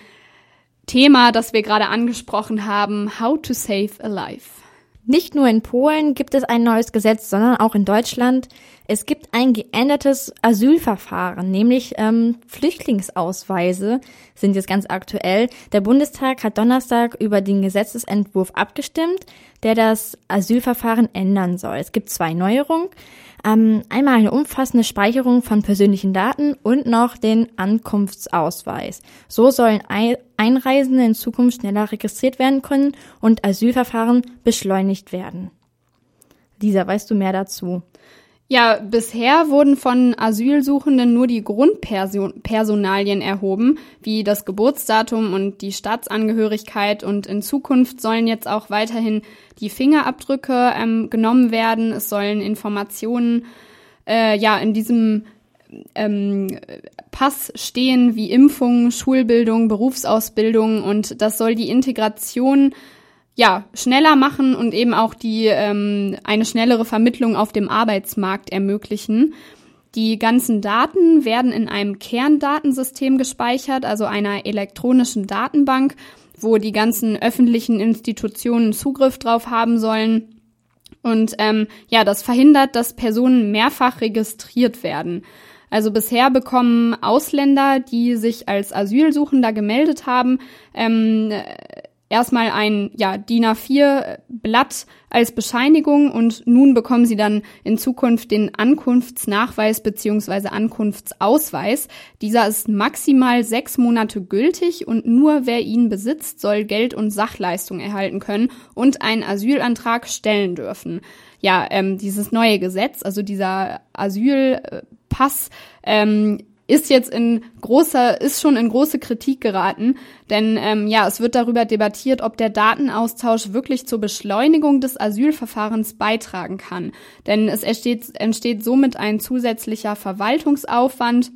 Thema, das wir gerade angesprochen haben, How to Save a Life. Nicht nur in Polen gibt es ein neues Gesetz, sondern auch in Deutschland. Es gibt ein geändertes Asylverfahren, nämlich ähm, Flüchtlingsausweise sind jetzt ganz aktuell. Der Bundestag hat Donnerstag über den Gesetzesentwurf abgestimmt, der das Asylverfahren ändern soll. Es gibt zwei Neuerungen. Ähm, einmal eine umfassende Speicherung von persönlichen Daten und noch den Ankunftsausweis. So sollen Einreisende in Zukunft schneller registriert werden können und Asylverfahren beschleunigt werden. Lisa, weißt du mehr dazu? Ja, bisher wurden von Asylsuchenden nur die Grundpersonalien erhoben, wie das Geburtsdatum und die Staatsangehörigkeit. Und in Zukunft sollen jetzt auch weiterhin die Fingerabdrücke ähm, genommen werden. Es sollen Informationen äh, ja in diesem ähm, Pass stehen wie Impfung, Schulbildung, Berufsausbildung und das soll die Integration ja, schneller machen und eben auch die ähm, eine schnellere Vermittlung auf dem Arbeitsmarkt ermöglichen. Die ganzen Daten werden in einem Kerndatensystem gespeichert, also einer elektronischen Datenbank, wo die ganzen öffentlichen Institutionen Zugriff drauf haben sollen. Und ähm, ja, das verhindert, dass Personen mehrfach registriert werden. Also bisher bekommen Ausländer, die sich als Asylsuchender gemeldet haben, ähm, erstmal ein ja, DIN A4-Blatt als Bescheinigung und nun bekommen sie dann in Zukunft den Ankunftsnachweis beziehungsweise Ankunftsausweis. Dieser ist maximal sechs Monate gültig und nur wer ihn besitzt, soll Geld und Sachleistung erhalten können und einen Asylantrag stellen dürfen. Ja, ähm, dieses neue Gesetz, also dieser Asylpass, ähm, ist jetzt in großer, ist schon in große Kritik geraten, denn ähm, ja, es wird darüber debattiert, ob der Datenaustausch wirklich zur Beschleunigung des Asylverfahrens beitragen kann. Denn es entsteht, entsteht somit ein zusätzlicher Verwaltungsaufwand.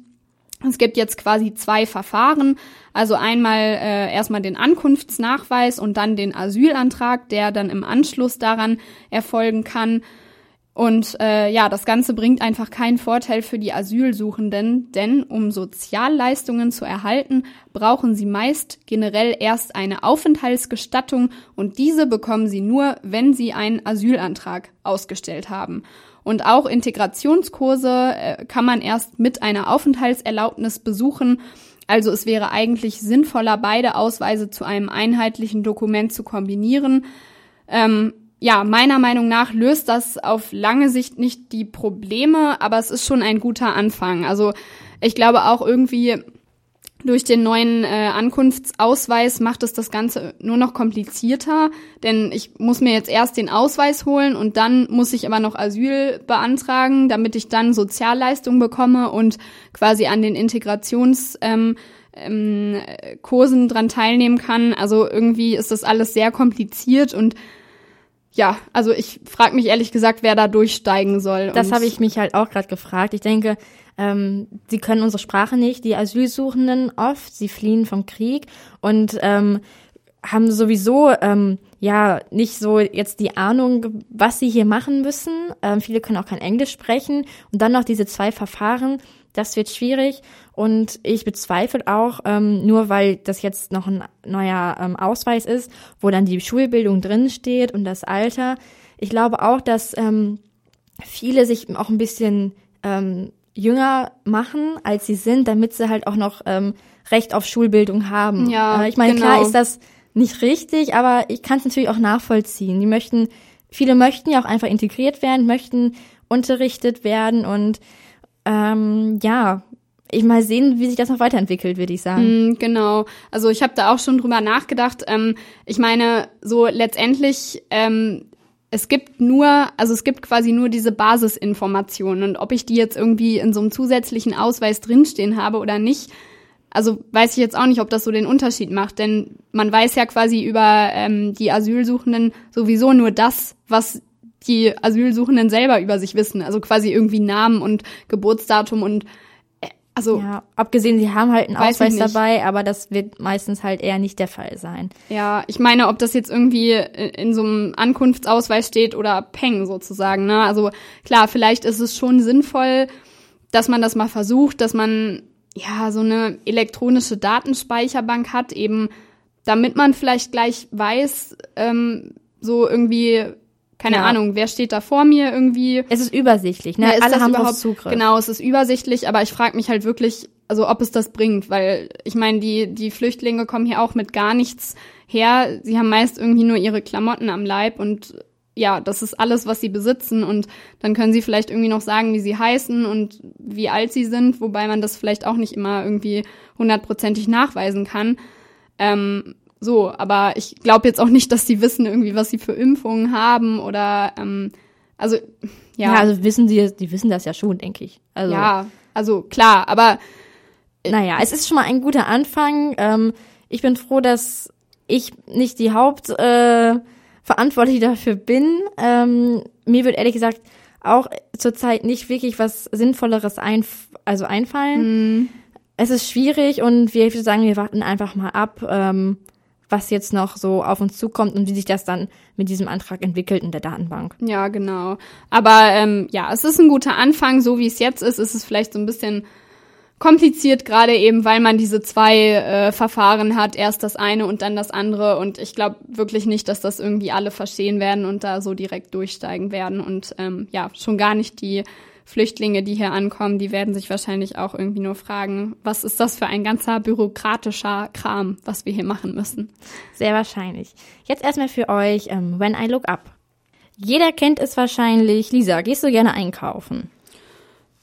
Es gibt jetzt quasi zwei Verfahren, also einmal äh, erstmal den Ankunftsnachweis und dann den Asylantrag, der dann im Anschluss daran erfolgen kann. Und äh, ja, das Ganze bringt einfach keinen Vorteil für die Asylsuchenden, denn um Sozialleistungen zu erhalten, brauchen sie meist generell erst eine Aufenthaltsgestattung und diese bekommen sie nur, wenn sie einen Asylantrag ausgestellt haben. Und auch Integrationskurse äh, kann man erst mit einer Aufenthaltserlaubnis besuchen. Also es wäre eigentlich sinnvoller, beide Ausweise zu einem einheitlichen Dokument zu kombinieren. Ähm, ja, meiner Meinung nach löst das auf lange Sicht nicht die Probleme, aber es ist schon ein guter Anfang. Also ich glaube auch irgendwie durch den neuen äh, Ankunftsausweis macht es das Ganze nur noch komplizierter, denn ich muss mir jetzt erst den Ausweis holen und dann muss ich aber noch Asyl beantragen, damit ich dann Sozialleistungen bekomme und quasi an den Integrations ähm, ähm, Kursen dran teilnehmen kann. Also irgendwie ist das alles sehr kompliziert und ja, also ich frage mich ehrlich gesagt, wer da durchsteigen soll. Das habe ich mich halt auch gerade gefragt. Ich denke, ähm, sie können unsere Sprache nicht, die Asylsuchenden oft, sie fliehen vom Krieg und ähm, haben sowieso ähm, ja nicht so jetzt die Ahnung, was sie hier machen müssen. Ähm, viele können auch kein Englisch sprechen und dann noch diese zwei Verfahren. Das wird schwierig und ich bezweifle auch, ähm, nur weil das jetzt noch ein neuer ähm, Ausweis ist, wo dann die Schulbildung drin steht und das Alter. Ich glaube auch, dass ähm, viele sich auch ein bisschen ähm, jünger machen, als sie sind, damit sie halt auch noch ähm, Recht auf Schulbildung haben. Ja, äh, ich meine, genau. klar ist das nicht richtig, aber ich kann es natürlich auch nachvollziehen. Die möchten, viele möchten ja auch einfach integriert werden, möchten unterrichtet werden und ähm, ja, ich mal sehen, wie sich das noch weiterentwickelt, würde ich sagen. Mm, genau. Also ich habe da auch schon drüber nachgedacht. Ähm, ich meine, so letztendlich, ähm, es gibt nur, also es gibt quasi nur diese Basisinformationen und ob ich die jetzt irgendwie in so einem zusätzlichen Ausweis drinstehen habe oder nicht, also weiß ich jetzt auch nicht, ob das so den Unterschied macht, denn man weiß ja quasi über ähm, die Asylsuchenden sowieso nur das, was die Asylsuchenden selber über sich wissen, also quasi irgendwie Namen und Geburtsdatum und äh, also ja, abgesehen, sie haben halt einen Ausweis dabei, aber das wird meistens halt eher nicht der Fall sein. Ja, ich meine, ob das jetzt irgendwie in so einem Ankunftsausweis steht oder Peng sozusagen, ne? Also klar, vielleicht ist es schon sinnvoll, dass man das mal versucht, dass man ja so eine elektronische Datenspeicherbank hat, eben damit man vielleicht gleich weiß, ähm, so irgendwie keine ja. Ahnung, wer steht da vor mir irgendwie. Es ist übersichtlich, ne? Ja, Alle haben überhaupt Zugriff. Genau, es ist übersichtlich, aber ich frage mich halt wirklich, also ob es das bringt, weil ich meine, die die Flüchtlinge kommen hier auch mit gar nichts her. Sie haben meist irgendwie nur ihre Klamotten am Leib und ja, das ist alles, was sie besitzen und dann können sie vielleicht irgendwie noch sagen, wie sie heißen und wie alt sie sind, wobei man das vielleicht auch nicht immer irgendwie hundertprozentig nachweisen kann. Ähm, so, aber ich glaube jetzt auch nicht, dass sie wissen irgendwie, was sie für Impfungen haben oder ähm, also ja. Ja, also wissen sie, die wissen das ja schon, denke ich. Also, ja, also klar, aber Naja, es ist schon mal ein guter Anfang. Ähm, ich bin froh, dass ich nicht die Haupt äh, dafür bin. Ähm, mir wird ehrlich gesagt auch zurzeit nicht wirklich was Sinnvolleres einf also einfallen. Es ist schwierig und wir sagen, wir warten einfach mal ab, ähm, was jetzt noch so auf uns zukommt und wie sich das dann mit diesem Antrag entwickelt in der Datenbank. Ja, genau. Aber ähm, ja, es ist ein guter Anfang, so wie es jetzt ist, ist es vielleicht so ein bisschen kompliziert, gerade eben, weil man diese zwei äh, Verfahren hat, erst das eine und dann das andere. Und ich glaube wirklich nicht, dass das irgendwie alle verstehen werden und da so direkt durchsteigen werden. Und ähm, ja, schon gar nicht die Flüchtlinge, die hier ankommen, die werden sich wahrscheinlich auch irgendwie nur fragen, was ist das für ein ganzer bürokratischer Kram, was wir hier machen müssen. Sehr wahrscheinlich. Jetzt erstmal für euch ähm, When I Look Up. Jeder kennt es wahrscheinlich. Lisa, gehst du gerne einkaufen?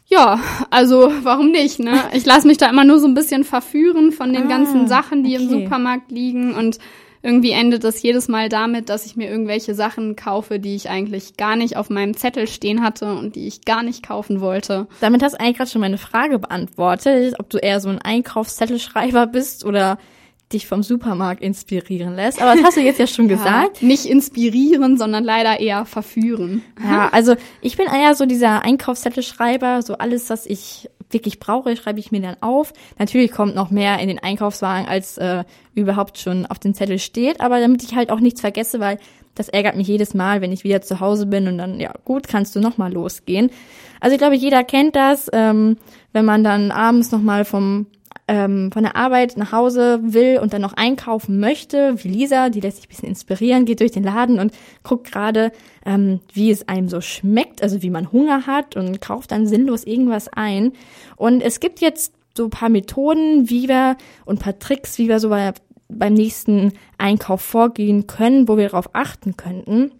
Ja, also warum nicht, ne? Ich lasse mich da immer nur so ein bisschen verführen von den Ah, ganzen Sachen, die im okay. Supermarkt liegen und irgendwie endet das jedes Mal damit, dass ich mir irgendwelche Sachen kaufe, die ich eigentlich gar nicht auf meinem Zettel stehen hatte und die ich gar nicht kaufen wollte. Damit hast du eigentlich gerade schon meine Frage beantwortet, ob du eher so ein Einkaufszettelschreiber bist oder dich vom Supermarkt inspirieren lässt. Aber das hast du jetzt ja schon gesagt. Ja, nicht inspirieren, sondern leider eher verführen. Ja, also ich bin eher so dieser Einkaufszettelschreiber, so alles, was ich wirklich brauche, schreibe ich mir dann auf. Natürlich kommt noch mehr in den Einkaufswagen, als äh, überhaupt schon auf dem Zettel steht, aber damit ich halt auch nichts vergesse, weil das ärgert mich jedes Mal, wenn ich wieder zu Hause bin und dann, ja gut, kannst du nochmal losgehen. Also ich glaube, jeder kennt das, ähm, wenn man dann abends nochmal vom ähm, von der Arbeit nach Hause will und dann noch einkaufen möchte, wie Lisa, die lässt sich ein bisschen inspirieren, geht durch den Laden und guckt gerade, ähm, wie es einem so schmeckt, also wie man Hunger hat und kauft dann sinnlos irgendwas ein. Und es gibt jetzt so paar Methoden, wie wir und paar Tricks, wie wir so bei, beim nächsten Einkauf vorgehen können, wo wir darauf achten könnten.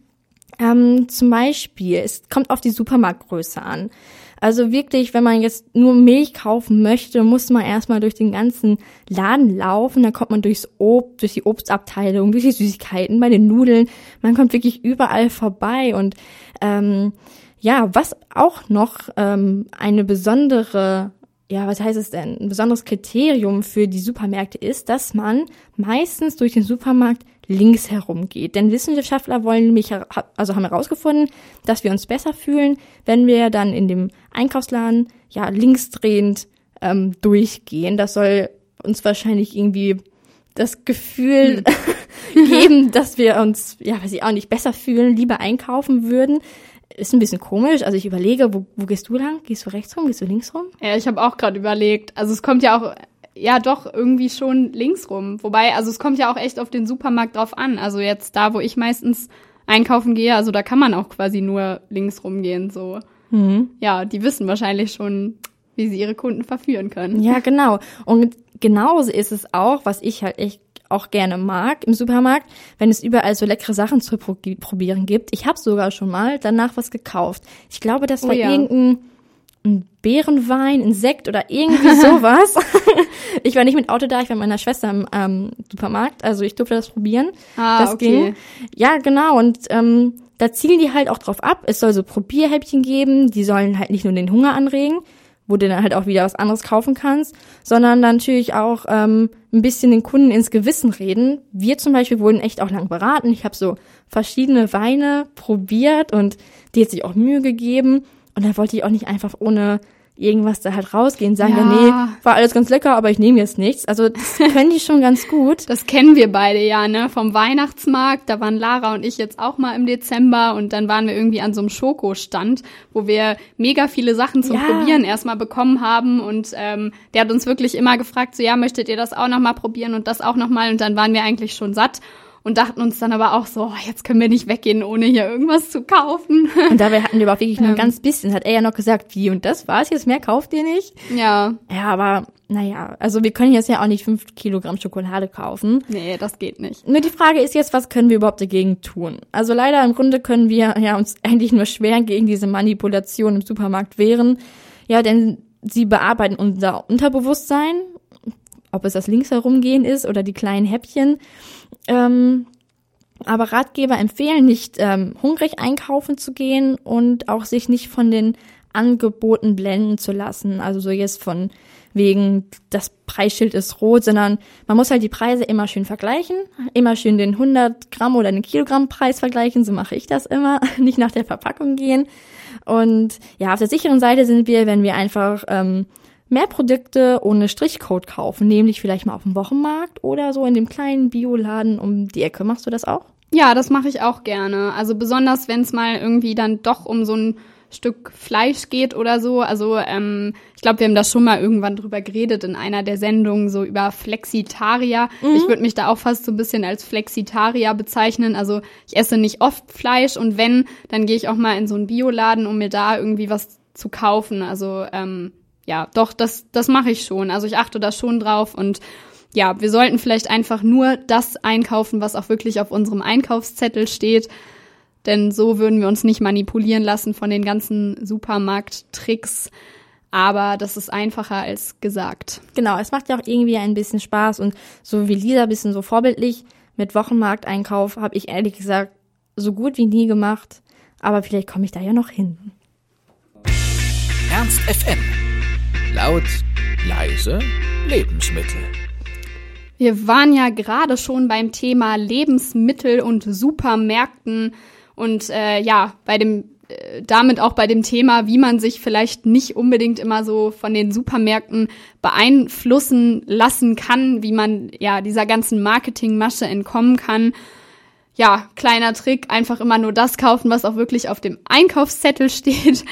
Ähm, zum Beispiel, es kommt auf die Supermarktgröße an. Also wirklich, wenn man jetzt nur Milch kaufen möchte, muss man erstmal durch den ganzen Laden laufen. Dann kommt man durchs Obst, durch die Obstabteilung, durch die Süßigkeiten, bei den Nudeln. Man kommt wirklich überall vorbei. Und ähm, ja, was auch noch ähm, eine besondere ja, was heißt es denn? Ein besonderes Kriterium für die Supermärkte ist, dass man meistens durch den Supermarkt links herum geht. Denn Wissenschaftler wollen nämlich, hera- also haben herausgefunden, dass wir uns besser fühlen, wenn wir dann in dem Einkaufsladen ja linksdrehend ähm, durchgehen. Das soll uns wahrscheinlich irgendwie das Gefühl geben, dass wir uns, ja, weiß ich auch nicht, besser fühlen, lieber einkaufen würden. Ist ein bisschen komisch. Also ich überlege, wo, wo gehst du lang? Gehst du rechts rum? Gehst du links rum? Ja, ich habe auch gerade überlegt. Also es kommt ja auch, ja doch, irgendwie schon links rum. Wobei, also es kommt ja auch echt auf den Supermarkt drauf an. Also jetzt da, wo ich meistens einkaufen gehe, also da kann man auch quasi nur links rumgehen. So, ja, die wissen wahrscheinlich schon, wie sie ihre Kunden verführen können. Ja, genau. Und genauso ist es auch, was ich halt echt auch gerne mag im Supermarkt, wenn es überall so leckere Sachen zu pro probieren gibt. Ich habe sogar schon mal danach was gekauft. Ich glaube, das Oh war ja. irgendein ein Bärenwein, ein Sekt oder irgendwie sowas. ich war nicht mit Auto da, ich war mit meiner Schwester im ähm, Supermarkt, also ich durfte das probieren. Ah, das okay. ging. Ja, genau. Und ähm, da zielen die halt auch drauf ab. Es soll so Probierhäppchen geben, die sollen halt nicht nur den Hunger anregen, wo du dann halt auch wieder was anderes kaufen kannst, sondern dann natürlich auch ähm, ein bisschen den Kunden ins Gewissen reden. Wir zum Beispiel wurden echt auch lang beraten. Ich habe so verschiedene Weine probiert und die hat sich auch Mühe gegeben. Und da wollte ich auch nicht einfach ohne irgendwas da halt rausgehen, sagen, ja, Ja. nee, war alles ganz lecker, aber ich nehme jetzt nichts. Also das können die schon ganz gut. Das kennen wir beide ja, ne? Vom Weihnachtsmarkt. Da waren Lara und ich jetzt auch mal im Dezember und dann waren wir irgendwie an so einem Schokostand, wo wir mega viele Sachen zum Ja. Probieren erstmal bekommen haben und ähm, der hat uns wirklich immer gefragt, so ja, möchtet ihr das auch noch mal probieren und das auch noch mal und dann waren wir eigentlich schon satt. Und dachten uns dann aber auch so, oh, jetzt können wir nicht weggehen, ohne hier irgendwas zu kaufen. Und dabei hatten wir überhaupt wirklich nur ein ganz bisschen. Hat er ja noch gesagt, wie und das war's jetzt, mehr kauft ihr nicht? Ja. Ja, aber naja, also wir können jetzt ja auch nicht fünf Kilogramm Schokolade kaufen. Nee, das geht nicht. Nur die Frage ist jetzt, was können wir überhaupt dagegen tun? Also leider im Grunde können wir ja uns eigentlich nur schwer gegen diese Manipulation im Supermarkt wehren. Ja, denn sie bearbeiten unser Unterbewusstsein, ob es das links herumgehen ist oder die kleinen Häppchen. Ähm, aber Ratgeber empfehlen nicht, ähm, hungrig einkaufen zu gehen und auch sich nicht von den Angeboten blenden zu lassen. Also so jetzt von wegen, das Preisschild ist rot, sondern man muss halt die Preise immer schön vergleichen, immer schön den 100 Gramm oder den Kilogramm Preis vergleichen, so mache ich das immer, nicht nach der Verpackung gehen. Und ja, auf der sicheren Seite sind wir, wenn wir einfach ähm, mehr Produkte ohne Strichcode kaufen, nämlich vielleicht mal auf dem Wochenmarkt oder so in dem kleinen Bioladen um die Ecke. Machst du das auch? Ja, das mache ich auch gerne. Also besonders, wenn es mal irgendwie dann doch um so ein Stück Fleisch geht oder so. Also ähm, ich glaube, wir haben da schon mal irgendwann drüber geredet in einer der Sendungen, so über Flexitarier. Mhm. Ich würde mich da auch fast so ein bisschen als Flexitarier bezeichnen. Also ich esse nicht oft Fleisch und wenn, dann gehe ich auch mal in so einen Bioladen, um mir da irgendwie was zu kaufen. Also ähm, ja, doch, das, das mache ich schon. Also ich achte da schon drauf und ja, wir sollten vielleicht einfach nur das einkaufen, was auch wirklich auf unserem Einkaufszettel steht. Denn so würden wir uns nicht manipulieren lassen von den ganzen Supermarkttricks. Aber das ist einfacher als gesagt. Genau, es macht ja auch irgendwie ein bisschen Spaß und so wie Lisa ein bisschen so vorbildlich mit Wochenmarkteinkauf habe ich ehrlich gesagt so gut wie nie gemacht. Aber vielleicht komme ich da ja noch hin. Ernst FM. Laut, leise, Lebensmittel. Wir waren ja gerade schon beim Thema Lebensmittel und Supermärkten und äh, ja, bei dem äh, damit auch bei dem Thema, wie man sich vielleicht nicht unbedingt immer so von den Supermärkten beeinflussen lassen kann, wie man ja dieser ganzen Marketingmasche entkommen kann. Ja, kleiner Trick, einfach immer nur das kaufen, was auch wirklich auf dem Einkaufszettel steht,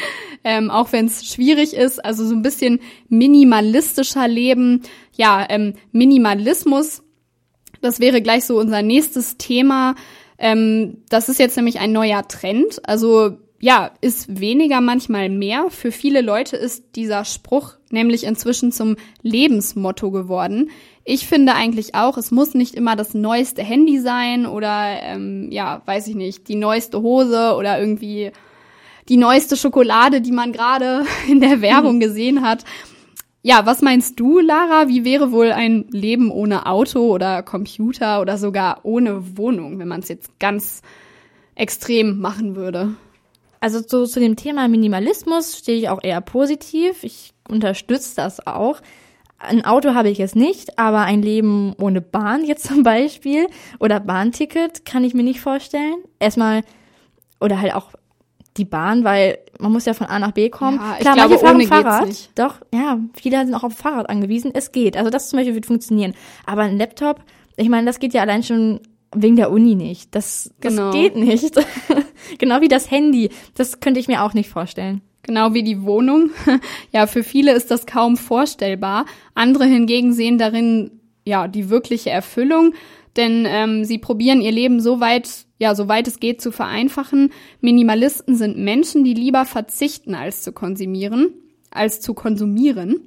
ähm, auch wenn es schwierig ist. Also so ein bisschen minimalistischer leben. Ja, ähm, Minimalismus, das wäre gleich so unser nächstes Thema. Ähm, das ist jetzt nämlich ein neuer Trend. Also ja, ist weniger manchmal mehr. Für viele Leute ist dieser Spruch nämlich inzwischen zum Lebensmotto geworden. Ich finde eigentlich auch, es muss nicht immer das neueste Handy sein oder ähm, ja, weiß ich nicht, die neueste Hose oder irgendwie die neueste Schokolade, die man gerade in der Werbung gesehen hat. Ja, was meinst du, Lara? Wie wäre wohl ein Leben ohne Auto oder Computer oder sogar ohne Wohnung, wenn man es jetzt ganz extrem machen würde? Also so zu dem Thema Minimalismus stehe ich auch eher positiv. Ich unterstütze das auch. Ein Auto habe ich jetzt nicht, aber ein Leben ohne Bahn jetzt zum Beispiel oder Bahnticket kann ich mir nicht vorstellen. Erstmal oder halt auch die Bahn, weil man muss ja von A nach B kommen. Ja, Klar, glaube, manche fahren Fahrrad. Nicht. Doch, ja, viele sind auch auf Fahrrad angewiesen. Es geht. Also das zum Beispiel wird funktionieren. Aber ein Laptop, ich meine, das geht ja allein schon wegen der Uni nicht. Das, das genau. geht nicht. genau wie das Handy. Das könnte ich mir auch nicht vorstellen. Genau wie die Wohnung. ja, für viele ist das kaum vorstellbar. Andere hingegen sehen darin ja die wirkliche Erfüllung, denn ähm, sie probieren ihr Leben so weit ja, soweit es geht, zu vereinfachen. Minimalisten sind Menschen, die lieber verzichten, als zu konsumieren, als zu konsumieren.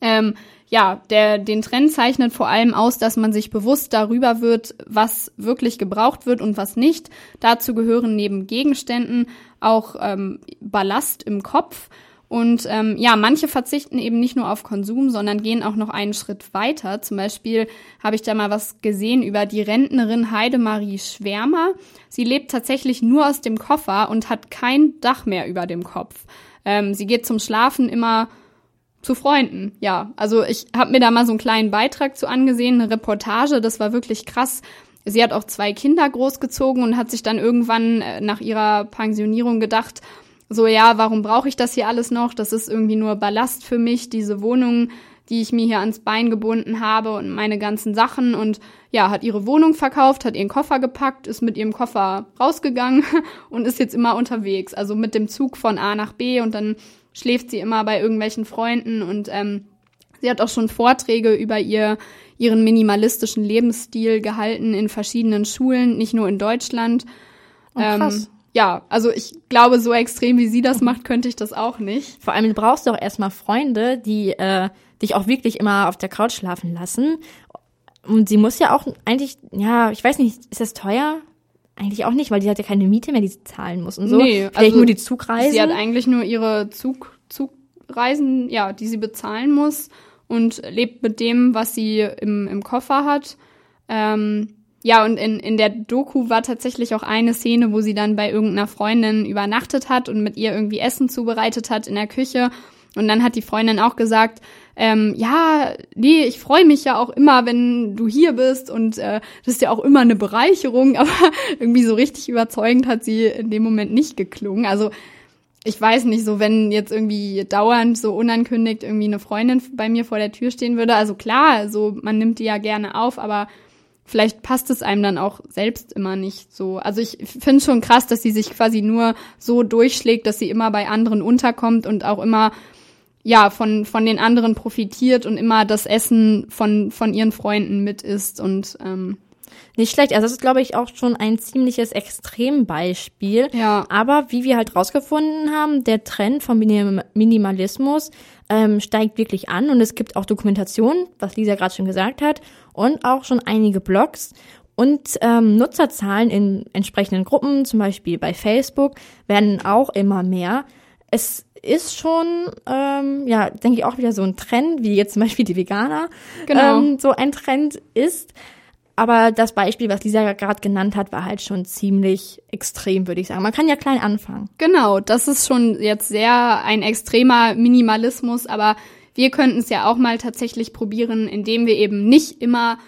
Ähm, ja, der, den Trend zeichnet vor allem aus, dass man sich bewusst darüber wird, was wirklich gebraucht wird und was nicht. Dazu gehören neben Gegenständen auch ähm, Ballast im Kopf und ähm, ja, manche verzichten eben nicht nur auf Konsum, sondern gehen auch noch einen Schritt weiter. Zum Beispiel habe ich da mal was gesehen über die Rentnerin Heidemarie Schwärmer. Sie lebt tatsächlich nur aus dem Koffer und hat kein Dach mehr über dem Kopf. Ähm, sie geht zum Schlafen immer zu Freunden, ja. Also ich habe mir da mal so einen kleinen Beitrag zu angesehen, eine Reportage, das war wirklich krass. Sie hat auch zwei Kinder großgezogen und hat sich dann irgendwann äh, nach ihrer Pensionierung gedacht, so, ja, warum brauche ich das hier alles noch? Das ist irgendwie nur Ballast für mich, diese Wohnung, die ich mir hier ans Bein gebunden habe und meine ganzen Sachen und ja, hat ihre Wohnung verkauft, hat ihren Koffer gepackt, ist mit ihrem Koffer rausgegangen und ist jetzt immer unterwegs. Also mit dem Zug von A nach B und dann schläft sie immer bei irgendwelchen Freunden und ähm, Sie hat auch schon Vorträge über ihr, ihren minimalistischen Lebensstil gehalten in verschiedenen Schulen, nicht nur in Deutschland. Oh. Ähm, ja, also ich glaube, so extrem wie sie das macht, könnte ich das auch nicht. Vor allem brauchst du auch erstmal Freunde, die äh, dich auch wirklich immer auf der Couch schlafen lassen. Und sie muss ja auch eigentlich, ja, ich weiß nicht, ist das teuer? Eigentlich auch nicht, weil die hat ja keine Miete mehr, die sie zahlen muss und so. Nee, Vielleicht also nur die Zugreisen. Sie hat eigentlich nur ihre Zug, Zugreisen, ja, die sie bezahlen muss und lebt mit dem, was sie im, im Koffer hat. Ähm, ja, und in, in der Doku war tatsächlich auch eine Szene, wo sie dann bei irgendeiner Freundin übernachtet hat und mit ihr irgendwie Essen zubereitet hat in der Küche. Und dann hat die Freundin auch gesagt, ähm, ja, nee, ich freue mich ja auch immer, wenn du hier bist und äh, das ist ja auch immer eine Bereicherung, aber irgendwie so richtig überzeugend hat sie in dem Moment nicht geklungen. Also ich weiß nicht, so wenn jetzt irgendwie dauernd so unankündigt irgendwie eine Freundin bei mir vor der Tür stehen würde. Also klar, so man nimmt die ja gerne auf, aber vielleicht passt es einem dann auch selbst immer nicht so. Also ich finde schon krass, dass sie sich quasi nur so durchschlägt, dass sie immer bei anderen unterkommt und auch immer ja von von den anderen profitiert und immer das Essen von von ihren Freunden mit isst und ähm, Nicht schlecht. Also das ist, glaube ich, auch schon ein ziemliches Extrembeispiel. Ja. Aber wie wir halt rausgefunden haben, der Trend vom Minim Minimalismus ähm, steigt wirklich an und es gibt auch Dokumentationen, was Lisa gerade schon gesagt hat, und auch schon einige Blogs. Und ähm, Nutzerzahlen in entsprechenden Gruppen, zum Beispiel bei Facebook, werden auch immer mehr. Es ist schon, ähm, ja, denke ich auch wieder so ein Trend, wie jetzt zum Beispiel die Veganer Genau. ähm, so ein Trend ist. Aber das Beispiel, was Lisa gerade genannt hat, war halt schon ziemlich extrem, würde ich sagen. Man kann ja klein anfangen. Genau, das ist schon jetzt sehr ein extremer Minimalismus, aber wir könnten es ja auch mal tatsächlich probieren, indem wir eben nicht immer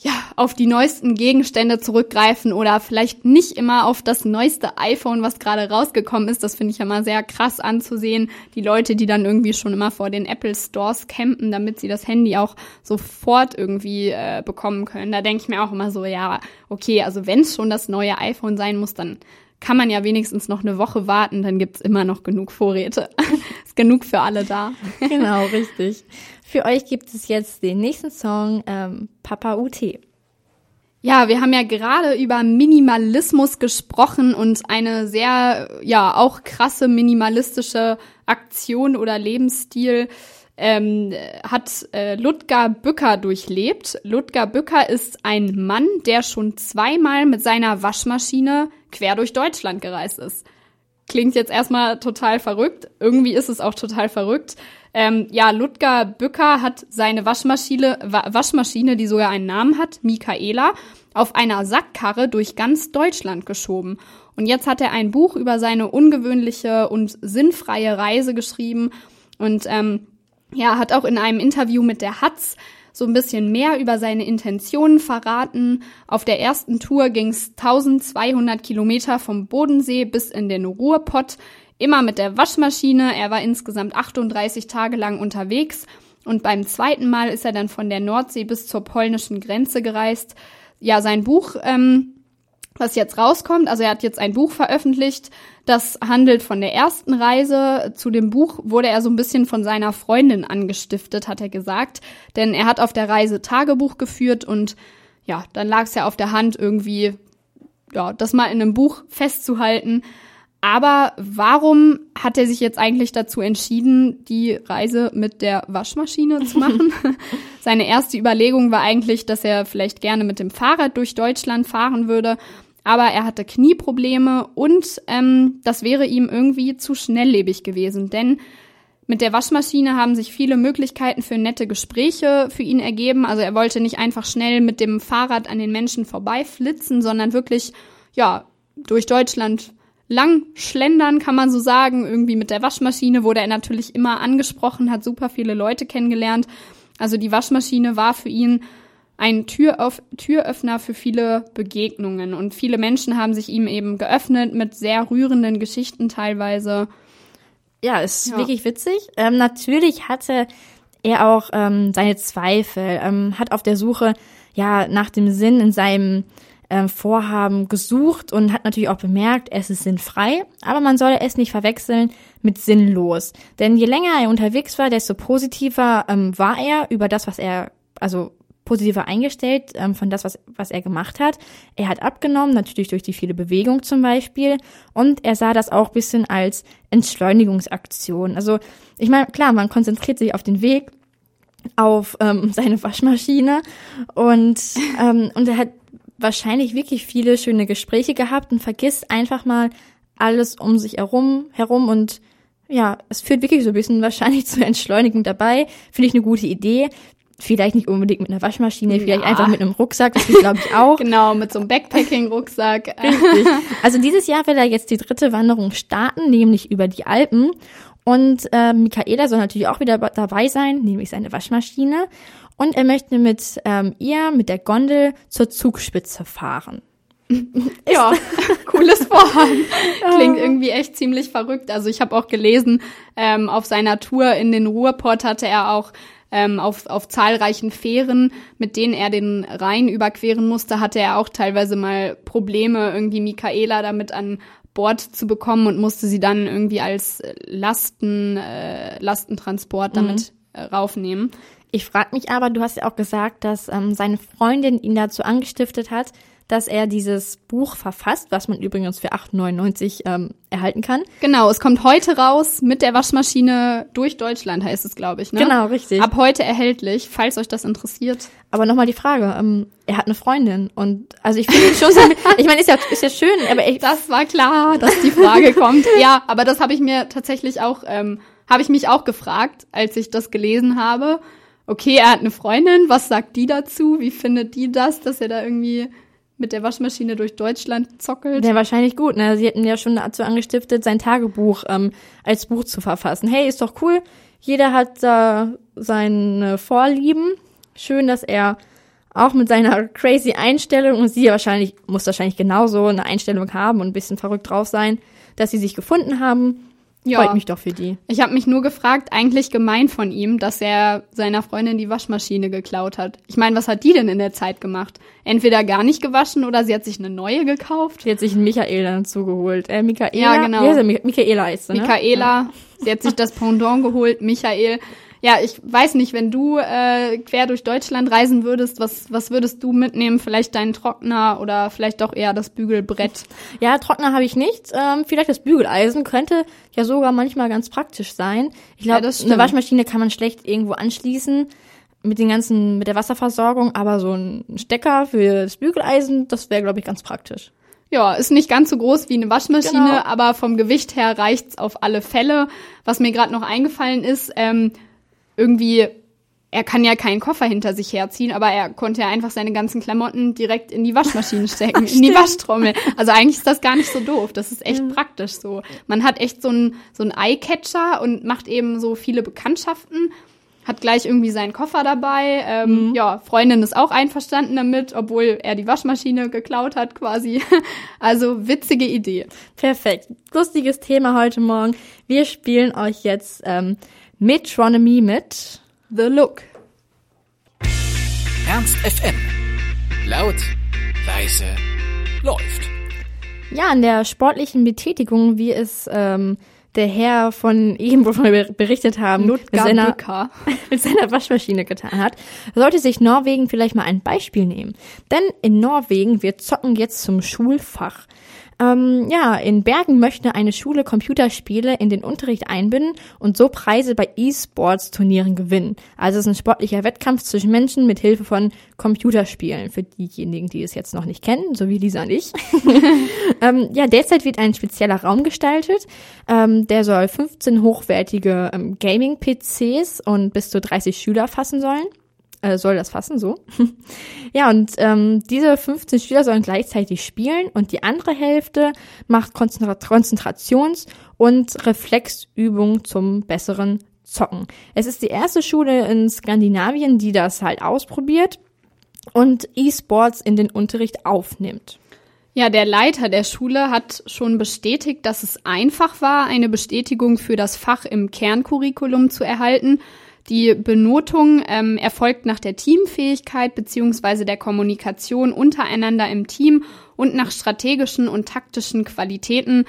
ja, auf die neuesten Gegenstände zurückgreifen oder vielleicht nicht immer auf das neueste iPhone, was gerade rausgekommen ist. Das finde ich ja mal sehr krass anzusehen. Die Leute, die dann irgendwie schon immer vor den Apple Stores campen, damit sie das Handy auch sofort irgendwie äh, bekommen können. Da denke ich mir auch immer so, ja, okay, also wenn es schon das neue iPhone sein muss, dann kann man ja wenigstens noch eine Woche warten, dann gibt's immer noch genug Vorräte. ist genug für alle da. Genau, richtig. Für euch gibt es jetzt den nächsten Song, ähm, Papa UT. Ja, wir haben ja gerade über Minimalismus gesprochen und eine sehr, ja, auch krasse minimalistische Aktion oder Lebensstil ähm, hat äh, Ludger Bücker durchlebt. Ludger Bücker ist ein Mann, der schon zweimal mit seiner Waschmaschine quer durch Deutschland gereist ist. Klingt jetzt erstmal total verrückt. Irgendwie ist es auch total verrückt. Ähm, ja, Ludger Bücker hat seine Waschmaschine, Wa Waschmaschine, die sogar einen Namen hat, Michaela, auf einer Sackkarre durch ganz Deutschland geschoben. Und jetzt hat er ein Buch über seine ungewöhnliche und sinnfreie Reise geschrieben und ähm, ja, hat auch in einem Interview mit der Hatz so ein bisschen mehr über seine Intentionen verraten. Auf der ersten Tour ging es 1200 Kilometer vom Bodensee bis in den Ruhrpott, immer mit der Waschmaschine. Er war insgesamt 38 Tage lang unterwegs und beim zweiten Mal ist er dann von der Nordsee bis zur polnischen Grenze gereist. Ja, sein Buch, ähm, was jetzt rauskommt, also er hat jetzt ein Buch veröffentlicht, das handelt von der ersten Reise. Zu dem Buch wurde er so ein bisschen von seiner Freundin angestiftet, hat er gesagt. Denn er hat auf der Reise Tagebuch geführt und ja, dann lag es ja auf der Hand, irgendwie, ja, das mal in einem Buch festzuhalten. Aber warum hat er sich jetzt eigentlich dazu entschieden, die Reise mit der Waschmaschine zu machen? Seine erste Überlegung war eigentlich, dass er vielleicht gerne mit dem Fahrrad durch Deutschland fahren würde aber er hatte Knieprobleme und ähm, das wäre ihm irgendwie zu schnelllebig gewesen, denn mit der Waschmaschine haben sich viele Möglichkeiten für nette Gespräche für ihn ergeben. Also er wollte nicht einfach schnell mit dem Fahrrad an den Menschen vorbeiflitzen, sondern wirklich, ja, durch Deutschland lang schlendern, kann man so sagen. Irgendwie mit der Waschmaschine wurde er natürlich immer angesprochen, hat super viele Leute kennengelernt. Also die Waschmaschine war für ihn ein Türöff Türöffner für viele Begegnungen. Und viele Menschen haben sich ihm eben geöffnet mit sehr rührenden Geschichten teilweise. Ja, ist Ja. wirklich witzig. Ähm, natürlich hatte er auch ähm, seine Zweifel, ähm, hat auf der Suche ja nach dem Sinn in seinem ähm, Vorhaben gesucht und hat natürlich auch bemerkt, es ist sinnfrei, aber man solle es nicht verwechseln mit sinnlos. Denn je länger er unterwegs war, desto positiver ähm, war er über das, was er, also positiver eingestellt ähm, von das, was, was er gemacht hat. Er hat abgenommen, natürlich durch die viele Bewegung zum Beispiel. Und er sah das auch bisschen als Entschleunigungsaktion. Also ich meine, klar, man konzentriert sich auf den Weg, auf ähm, seine Waschmaschine und, ähm, und er hat wahrscheinlich wirklich viele schöne Gespräche gehabt und vergisst einfach mal alles um sich herum, herum und ja, es führt wirklich so ein bisschen wahrscheinlich zur Entschleunigung dabei. Finde ich eine gute Idee. Vielleicht nicht unbedingt mit einer Waschmaschine, ja. vielleicht einfach mit einem Rucksack, das glaube ich auch. genau, mit so einem Backpacking-Rucksack. Richtig. Also dieses Jahr will er jetzt die dritte Wanderung starten, nämlich über die Alpen. Und äh, Michaela soll natürlich auch wieder dabei sein, nämlich seine Waschmaschine. Und er möchte mit ähm, ihr, mit der Gondel, zur Zugspitze fahren. ja, cooles Vorhaben. Klingt irgendwie echt ziemlich verrückt. Also ich habe auch gelesen, ähm, auf seiner Tour in den Ruhrport hatte er auch ähm, auf, auf zahlreichen Fähren, mit denen er den Rhein überqueren musste, hatte er auch teilweise mal Probleme, irgendwie Michaela damit an Bord zu bekommen und musste sie dann irgendwie als Lasten, äh, Lastentransport mhm. damit mhm. raufnehmen. Ich frage mich aber, du hast ja auch gesagt, dass ähm, seine Freundin ihn dazu angestiftet hat, dass er dieses Buch verfasst, was man übrigens für 8,99 ähm, erhalten kann. Genau, es kommt heute raus mit der Waschmaschine durch Deutschland, heißt es, glaube ich. Ne? Genau, richtig. Ab heute erhältlich, falls euch das interessiert. Aber nochmal die Frage, ähm, er hat eine Freundin und also ich finde schon so, ich meine, ist ja, ist ja schön, aber ich, Das war klar, dass die Frage kommt. Ja, aber das habe ich mir tatsächlich auch, ähm, habe ich mich auch gefragt, als ich das gelesen habe. Okay, er hat eine Freundin, was sagt die dazu? Wie findet die das, dass er da irgendwie mit der Waschmaschine durch Deutschland zockelt. Ja, wahrscheinlich gut. Ne? Sie hätten ja schon dazu angestiftet, sein Tagebuch ähm, als Buch zu verfassen. Hey, ist doch cool. Jeder hat da äh, seine Vorlieben. Schön, dass er auch mit seiner crazy Einstellung und sie wahrscheinlich muss wahrscheinlich genauso eine Einstellung haben und ein bisschen verrückt drauf sein, dass sie sich gefunden haben. Ja. Freut mich doch für die. Ich habe mich nur gefragt, eigentlich gemein von ihm, dass er seiner Freundin die Waschmaschine geklaut hat. Ich meine, was hat die denn in der Zeit gemacht? Entweder gar nicht gewaschen oder sie hat sich eine neue gekauft. Sie hat sich einen Michaela dazugeholt. Äh, Michaela? Ja, genau. Wie heißt er? Michaela heißt sie, ne? Michaela. Ja. Sie hat sich das Pendant geholt, Michael ja, ich weiß nicht, wenn du äh, quer durch Deutschland reisen würdest, was, was würdest du mitnehmen? Vielleicht deinen Trockner oder vielleicht doch eher das Bügelbrett? Ja, Trockner habe ich nicht. Ähm, vielleicht das Bügeleisen könnte ja sogar manchmal ganz praktisch sein. Ich glaube, ja, eine Waschmaschine kann man schlecht irgendwo anschließen mit den ganzen, mit der Wasserversorgung, aber so ein Stecker für das Bügeleisen, das wäre, glaube ich, ganz praktisch. Ja, ist nicht ganz so groß wie eine Waschmaschine, genau. aber vom Gewicht her reicht's auf alle Fälle. Was mir gerade noch eingefallen ist, ähm, irgendwie, er kann ja keinen Koffer hinter sich herziehen, aber er konnte ja einfach seine ganzen Klamotten direkt in die Waschmaschine stecken, in die Waschtrommel. Also eigentlich ist das gar nicht so doof. Das ist echt mhm. praktisch so. Man hat echt so einen so einen Eyecatcher und macht eben so viele Bekanntschaften hat gleich irgendwie seinen Koffer dabei. Ähm, mhm. Ja, Freundin ist auch einverstanden damit, obwohl er die Waschmaschine geklaut hat quasi. Also witzige Idee. Perfekt. Lustiges Thema heute Morgen. Wir spielen euch jetzt ähm, Metronomy mit The Look. Ernst FM. Laut, leise, läuft. Ja, an der sportlichen Betätigung, wie es ähm, der Herr von eben, wovon wir berichtet haben, mit seiner, mit seiner Waschmaschine getan hat, sollte sich Norwegen vielleicht mal ein Beispiel nehmen. Denn in Norwegen wird Zocken jetzt zum Schulfach. Ähm, ja, in Bergen möchte eine Schule Computerspiele in den Unterricht einbinden und so Preise bei E-Sports-Turnieren gewinnen. Also es ist ein sportlicher Wettkampf zwischen Menschen mit Hilfe von Computerspielen. Für diejenigen, die es jetzt noch nicht kennen, so wie Lisa und ich. ähm, ja, derzeit wird ein spezieller Raum gestaltet. Ähm, der soll 15 hochwertige ähm, Gaming-PCs und bis zu 30 Schüler fassen sollen äh, soll das fassen, so. ja, und ähm, diese 15 Spieler sollen gleichzeitig spielen und die andere Hälfte macht Konzentra Konzentrations- und Reflexübungen zum besseren Zocken. Es ist die erste Schule in Skandinavien, die das halt ausprobiert und E-Sports in den Unterricht aufnimmt. Ja, der Leiter der Schule hat schon bestätigt, dass es einfach war, eine Bestätigung für das Fach im Kerncurriculum zu erhalten Die Benotung ähm, erfolgt nach der Teamfähigkeit beziehungsweise der Kommunikation untereinander im Team und nach strategischen und taktischen Qualitäten,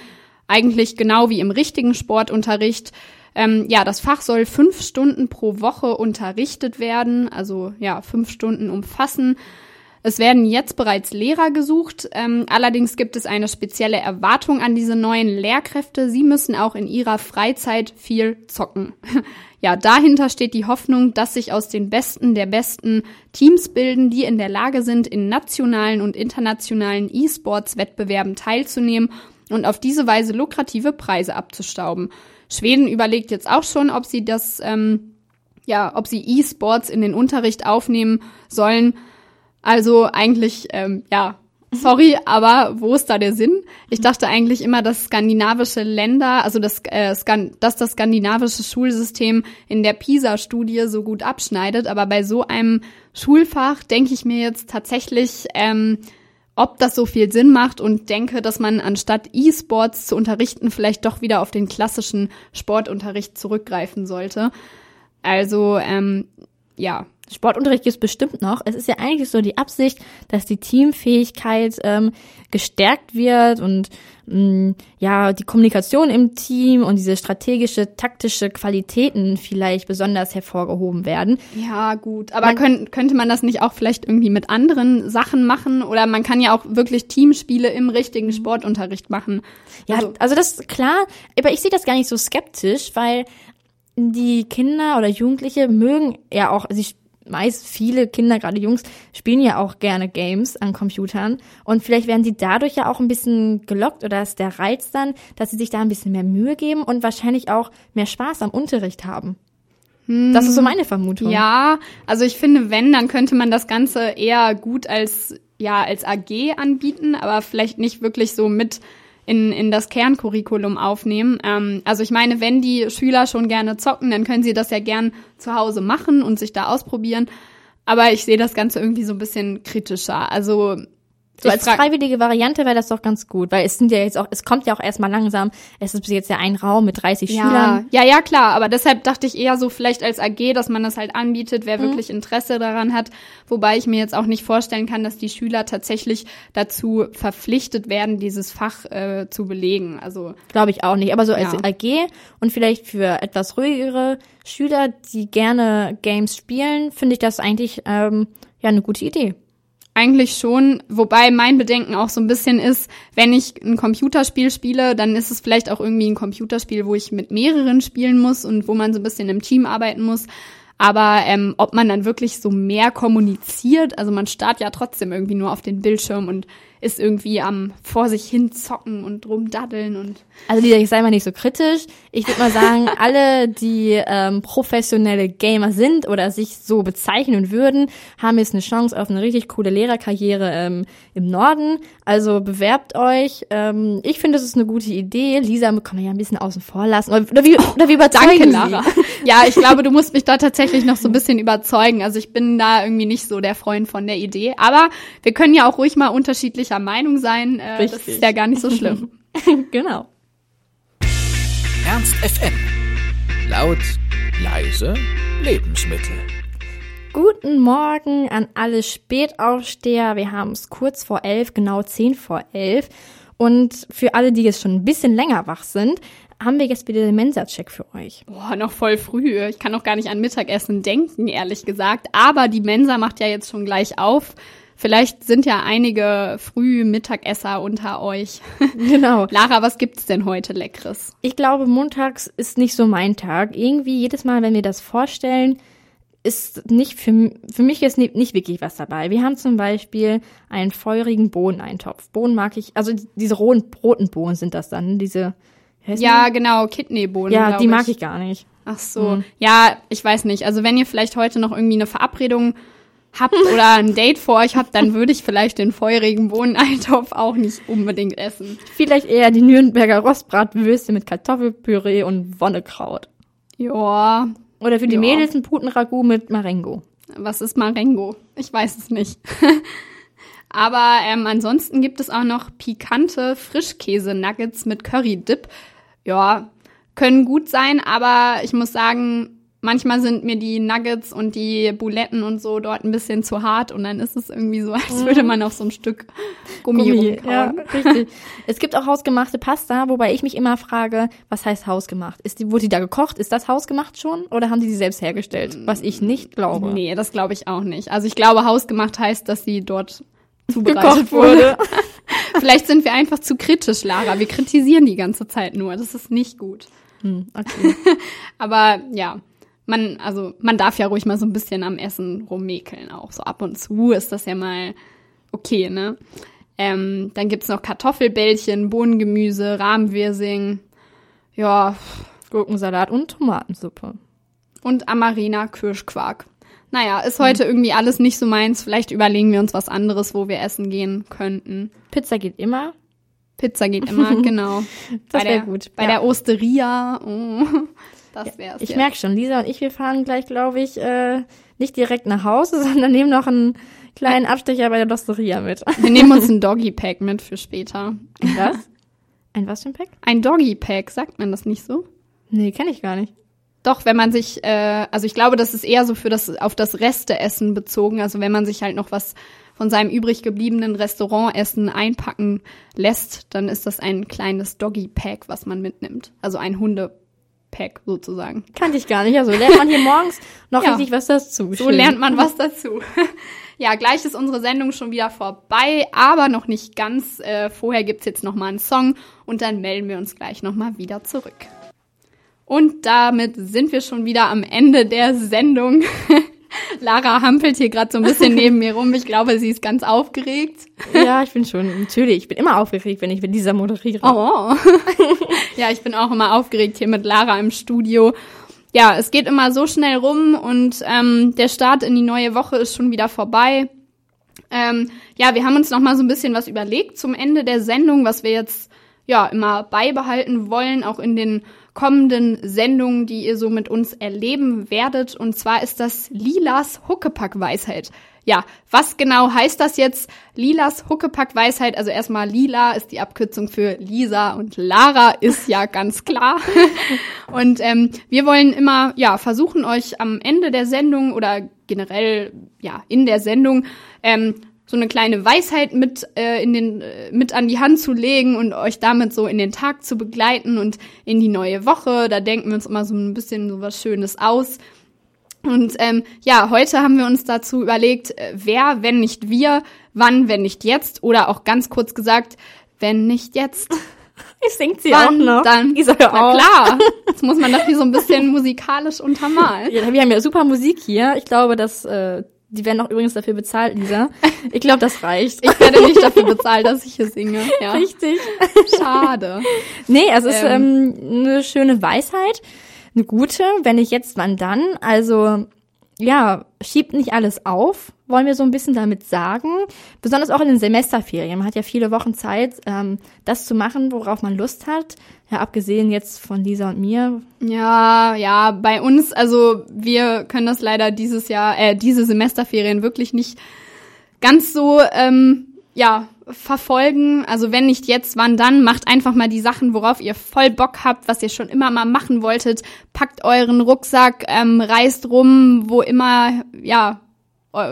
eigentlich genau wie im richtigen Sportunterricht. Ähm, ja, das Fach soll fünf Stunden pro Woche unterrichtet werden, also ja, fünf Stunden umfassen. Es werden jetzt bereits Lehrer gesucht. Ähm, allerdings gibt es eine spezielle Erwartung an diese neuen Lehrkräfte. Sie müssen auch in ihrer Freizeit viel zocken. ja, dahinter steht die Hoffnung, dass sich aus den Besten der besten Teams bilden, die in der Lage sind, in nationalen und internationalen E-Sports-Wettbewerben teilzunehmen und auf diese Weise lukrative Preise abzustauben. Schweden überlegt jetzt auch schon, ob sie das, ähm, ja, ob sie E-Sports in den Unterricht aufnehmen sollen. Also eigentlich, ähm, ja, sorry, aber wo ist da der Sinn? Ich dachte eigentlich immer, dass skandinavische Länder, also das, äh, Skan dass das skandinavische Schulsystem in der PISA-Studie so gut abschneidet. Aber bei so einem Schulfach denke ich mir jetzt tatsächlich, ähm, ob das so viel Sinn macht und denke, dass man anstatt E-Sports zu unterrichten, vielleicht doch wieder auf den klassischen Sportunterricht zurückgreifen sollte. Also, ähm, ja, Sportunterricht gibt es bestimmt noch. Es ist ja eigentlich so die Absicht, dass die Teamfähigkeit ähm, gestärkt wird und mh, mm, ja die Kommunikation im Team und diese strategische, taktische Qualitäten vielleicht besonders hervorgehoben werden. Ja, gut. Aber man, könnt, könnte man das nicht auch vielleicht irgendwie mit anderen Sachen machen? Oder man kann ja auch wirklich Teamspiele im richtigen Sportunterricht machen. Ja, also, also das ist klar. Aber ich sehe das gar nicht so skeptisch, weil die Kinder oder Jugendliche mögen ja auch, sie meist viele Kinder, gerade Jungs, spielen ja auch gerne Games an Computern. Und vielleicht werden sie dadurch ja auch ein bisschen gelockt oder ist der Reiz dann, dass sie sich da ein bisschen mehr Mühe geben und wahrscheinlich auch mehr Spaß am Unterricht haben. Das ist so meine Vermutung. Ja, also ich finde, wenn, dann könnte man das Ganze eher gut als, ja, als AG anbieten, aber vielleicht nicht wirklich so mit in, in das Kerncurriculum aufnehmen. Ähm, also ich meine, wenn die Schüler schon gerne zocken, dann können sie das ja gern zu Hause machen und sich da ausprobieren. Aber ich sehe das Ganze irgendwie so ein bisschen kritischer. Also so als freiwillige Variante wäre das doch ganz gut, weil es sind ja jetzt auch, es kommt ja auch erstmal langsam, es ist bis jetzt ja ein Raum mit 30 ja, Schülern. Ja, ja, klar, aber deshalb dachte ich eher so vielleicht als AG, dass man das halt anbietet, wer mhm. wirklich Interesse daran hat, wobei ich mir jetzt auch nicht vorstellen kann, dass die Schüler tatsächlich dazu verpflichtet werden, dieses Fach äh, zu belegen. Also glaube ich auch nicht, aber so als ja. AG und vielleicht für etwas ruhigere Schüler, die gerne Games spielen, finde ich das eigentlich ähm, ja eine gute Idee. Eigentlich schon, wobei mein Bedenken auch so ein bisschen ist, wenn ich ein Computerspiel spiele, dann ist es vielleicht auch irgendwie ein Computerspiel, wo ich mit mehreren spielen muss und wo man so ein bisschen im Team arbeiten muss. Aber ähm, ob man dann wirklich so mehr kommuniziert, also man starrt ja trotzdem irgendwie nur auf den Bildschirm und ist irgendwie am vor sich hin zocken und rumdaddeln und. Also Lisa, ich sei mal nicht so kritisch. Ich würde mal sagen, alle, die ähm, professionelle Gamer sind oder sich so bezeichnen würden, haben jetzt eine Chance auf eine richtig coole Lehrerkarriere ähm, im Norden. Also bewerbt euch. Ähm, ich finde, das ist eine gute Idee. Lisa kann man ja ein bisschen außen vor lassen. Oder, wie, oder wie überzeugen Danke, Lara. Ja, ich glaube, du musst mich da tatsächlich noch so ein bisschen überzeugen. Also ich bin da irgendwie nicht so der Freund von der Idee. Aber wir können ja auch ruhig mal unterschiedlich unterschiedlicher Meinung sein. Äh, das ist ja gar nicht so schlimm. genau. Ernst FM. Laut, leise, Lebensmittel. Guten Morgen an alle Spätaufsteher. Wir haben es kurz vor elf, genau zehn vor elf. Und für alle, die jetzt schon ein bisschen länger wach sind, haben wir jetzt wieder den Mensa-Check für euch. Boah, noch voll früh. Ich kann noch gar nicht an Mittagessen denken, ehrlich gesagt. Aber die Mensa macht ja jetzt schon gleich auf. Vielleicht sind ja einige Früh-Mittagesser unter euch. Genau. Lara, was gibt's denn heute Leckeres? Ich glaube, montags ist nicht so mein Tag. Irgendwie jedes Mal, wenn wir das vorstellen, ist nicht für, für mich ist nicht, nicht wirklich was dabei. Wir haben zum Beispiel einen feurigen Bohneneintopf. Bohnen mag ich, also diese roten, roten Bohnen sind das dann, diese. Ja, die? genau, Kidneybohnen. Ja, die mag ich. ich gar nicht. Ach so. Mhm. Ja, ich weiß nicht. Also wenn ihr vielleicht heute noch irgendwie eine Verabredung habt oder ein Date vor euch habt, dann würde ich vielleicht den feurigen Bohneneintopf auch nicht unbedingt essen. Vielleicht eher die Nürnberger Rostbratwürste mit Kartoffelpüree und Wonnekraut. Ja. Oder für die ja. Mädels ein Putenragout mit Marengo. Was ist Marengo? Ich weiß es nicht. Aber ähm, ansonsten gibt es auch noch pikante Frischkäse-Nuggets mit Curry-Dip. Ja, können gut sein, aber ich muss sagen, manchmal sind mir die Nuggets und die Buletten und so dort ein bisschen zu hart und dann ist es irgendwie so, als würde man auf so ein Stück Gummi, Gummi, ja, richtig. es gibt auch hausgemachte Pasta, wobei ich mich immer frage, was heißt hausgemacht? Ist die, wurde die da gekocht? Ist das hausgemacht schon? Oder haben die die selbst hergestellt? Was ich nicht glaube. Nee, das glaube ich auch nicht. Also ich glaube, hausgemacht heißt, dass sie dort zubereitet Gekocht wurde. wurde. Vielleicht sind wir einfach zu kritisch, Lara. Wir kritisieren die ganze Zeit nur. Das ist nicht gut. hm, okay. Aber ja, man, also man darf ja ruhig mal so ein bisschen am Essen rummäkeln auch. So ab und zu ist das ja mal okay, ne? Ähm, dann gibt's noch Kartoffelbällchen, Bohnengemüse, Rahmwirsing, ja, Gurkensalat und Tomatensuppe. und Amarena Kirschquark. Naja, ist heute irgendwie alles nicht so meins. Vielleicht überlegen wir uns was anderes, wo wir essen gehen könnten. Pizza geht immer. Pizza geht immer, genau. Das bei wär der, gut, Bei ja. der Osteria, oh, das wär's. Ich jetzt. merke schon, Lisa und ich, wir fahren gleich, glaube ich, äh, nicht direkt nach Hause, sondern nehmen noch einen kleinen Abstecher bei der Dosteria mit. Wir nehmen uns ein Doggy-Pack mit für später. Ein was? Ein was für ein Pack? Ein Doggy-Pack, sagt man das nicht so? Nee, kenne ich gar nicht. Doch, wenn man sich, äh, also ich glaube, das ist eher so für das, auf das Resteessen bezogen. Also wenn man sich halt noch was von seinem übrig gebliebenen Restaurantessen einpacken lässt, dann ist das ein kleines Doggy-Pack, was man mitnimmt. Also ein Hundepack sozusagen. Kannte ich gar nicht. Also lernt man hier morgens noch Ja. richtig was dazu. So lernt man was dazu. ja, gleich ist unsere Sendung schon wieder vorbei, aber noch nicht ganz. Äh, vorher gibt's jetzt noch mal einen Song und dann melden wir uns gleich noch mal wieder zurück. Und damit sind wir schon wieder am Ende der Sendung. Lara hampelt hier gerade so ein bisschen neben mir rum. Ich glaube, sie ist ganz aufgeregt. Ja, ich bin schon, natürlich. Ich bin immer aufgeregt, wenn ich mit Lisa moderiere. Oh. ja, ich bin auch immer aufgeregt hier mit Lara im Studio. Ja, es geht immer so schnell rum und ähm, der Start in die neue Woche ist schon wieder vorbei. Ähm, ja, wir haben uns noch mal so ein bisschen was überlegt zum Ende der Sendung, was wir jetzt ja immer beibehalten wollen, auch in den kommenden Sendungen, die ihr so mit uns erleben werdet. Und zwar ist das Lilas Huckepack-Weisheit. Ja, was genau heißt das jetzt? Lilas Huckepack-Weisheit. Also erstmal Lila ist die Abkürzung für Lisa und Lara ist ja ganz klar. Und ähm, wir wollen immer ja versuchen, euch am Ende der Sendung oder generell ja in der Sendung ähm, so eine kleine Weisheit mit äh, in den äh, mit an die Hand zu legen und euch damit so in den Tag zu begleiten und in die neue Woche. Da denken wir uns immer so ein bisschen so was Schönes aus. Und ähm, ja, heute haben wir uns dazu überlegt, äh, wer, wenn nicht wir, wann, wenn nicht jetzt, oder auch ganz kurz gesagt, wenn nicht jetzt, Ich singt sie wann, auch noch. dann. Hör Na auf. klar, jetzt muss man doch hier so ein bisschen musikalisch untermalen. Ja, wir haben ja super Musik hier. Ich glaube, dass äh, die werden auch übrigens dafür bezahlt, Lisa. Ich glaube, das reicht. Ich werde nicht dafür bezahlt, dass ich hier singe. Ja, Richtig. schade. Nee, es ist ähm, eine schöne Weisheit, eine gute. Wenn nicht jetzt, wann dann? Also ja, schiebt nicht alles auf, wollen wir so ein bisschen damit sagen. Besonders auch in den Semesterferien. Man hat ja viele Wochen Zeit, ähm, das zu machen, worauf man Lust hat. Ja, abgesehen jetzt von Lisa und mir. Ja, ja, bei uns, also wir können das leider dieses Jahr, äh, diese Semesterferien wirklich nicht ganz so, ähm, ja, verfolgen. Also wenn nicht jetzt, wann dann? Macht einfach mal die Sachen, worauf ihr voll Bock habt, was ihr schon immer mal machen wolltet. Packt euren Rucksack, ähm, reist rum, wo immer, ja,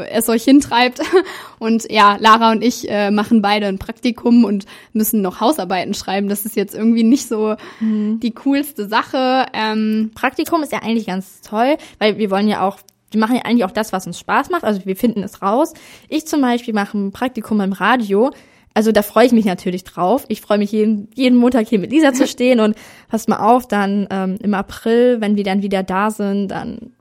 es euch hintreibt. Und ja, Lara und ich äh, machen beide ein Praktikum und müssen noch Hausarbeiten schreiben. Das ist jetzt irgendwie nicht so die coolste Sache. Ähm, Praktikum ist ja eigentlich ganz toll, weil wir wollen ja auch, wir machen ja eigentlich auch das, was uns Spaß macht. Also wir finden es raus. Ich zum Beispiel mache ein Praktikum im Radio. Also da freue ich mich natürlich drauf. Ich freue mich jeden, jeden Montag hier mit Lisa zu stehen und passt mal auf, dann ähm, im April, wenn wir dann wieder da sind, dann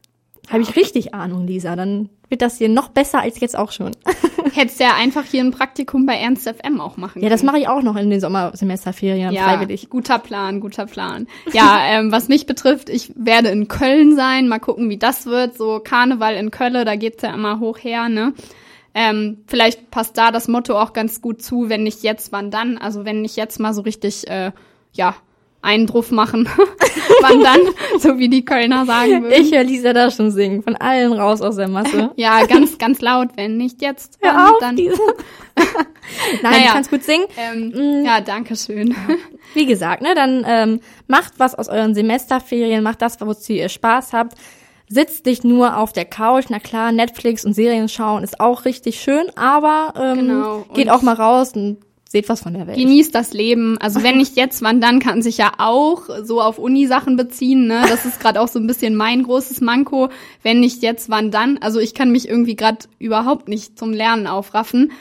habe ich richtig Ahnung, Lisa. Dann wird das hier noch besser als jetzt auch schon. hättest ja einfach hier ein Praktikum bei Ernst FM auch machen Ja, das können. mache ich auch noch in den Sommersemesterferien ja, freiwillig. guter Plan, guter Plan. Ja, ähm, was mich betrifft, ich werde in Köln sein. Mal gucken, wie das wird. So Karneval in Köln, da geht's ja immer hoch her, ne? Ähm, vielleicht passt da das Motto auch ganz gut zu, wenn nicht jetzt, wann dann. Also wenn nicht jetzt mal so richtig, äh, ja, Eindruck machen, wann dann, so wie die Kölner sagen würden. Ich höre Lisa da schon singen, von allen raus aus der Masse. ja, ganz, ganz laut, wenn nicht jetzt, wann Hör auf, dann. Lisa. Nein, Naja. du kannst gut singen. Ähm, ja, danke schön. Wie gesagt, ne, dann ähm, macht was aus euren Semesterferien, macht das, wozu ihr Spaß habt. sitz dich nur auf der Couch. Na klar, Netflix und Serien schauen ist auch richtig schön, aber ähm, Genau. geht auch mal raus und seht was von der Welt. Genießt das Leben. Also wenn nicht jetzt, wann dann, kann sich ja auch so auf Uni-Sachen beziehen. Ne? Das ist gerade auch so ein bisschen mein großes Manko. Wenn nicht jetzt, wann dann? Also ich kann mich irgendwie gerade überhaupt nicht zum Lernen aufraffen.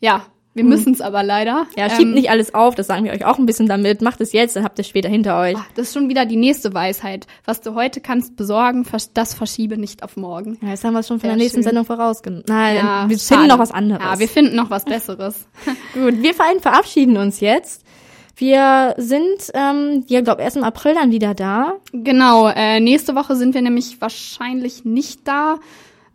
Ja, wir müssen es aber leider. Ja, schiebt Ähm, nicht alles auf, das sagen wir euch auch ein bisschen damit. Macht es jetzt, dann habt ihr es später hinter euch. ah, Das ist schon wieder die nächste Weisheit. Was du heute kannst besorgen, das verschiebe nicht auf morgen. Ja, jetzt haben wir es schon von Sehr der nächsten schön. Sendung vorausgenommen. Nein, Ja, wir schade. finden noch was anderes. Ja, wir finden noch was Besseres. Gut, wir verabschieden uns jetzt. Wir sind, ähm, ja, glaube erst im April dann wieder da. Genau, äh, nächste Woche sind wir nämlich wahrscheinlich nicht da.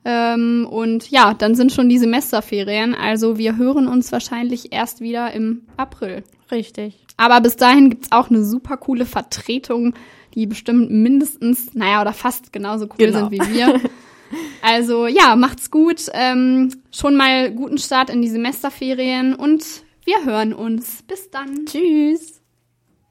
Ähm, und ja, dann sind schon die Semesterferien. Also wir hören uns wahrscheinlich erst wieder im April. Richtig. Aber bis dahin gibt's auch eine super coole Vertretung, die bestimmt mindestens, naja, oder fast genauso cool Genau. sind wie wir. Also ja, macht's gut. Ähm, schon mal guten Start in die Semesterferien und wir hören uns. Bis dann. Tschüss.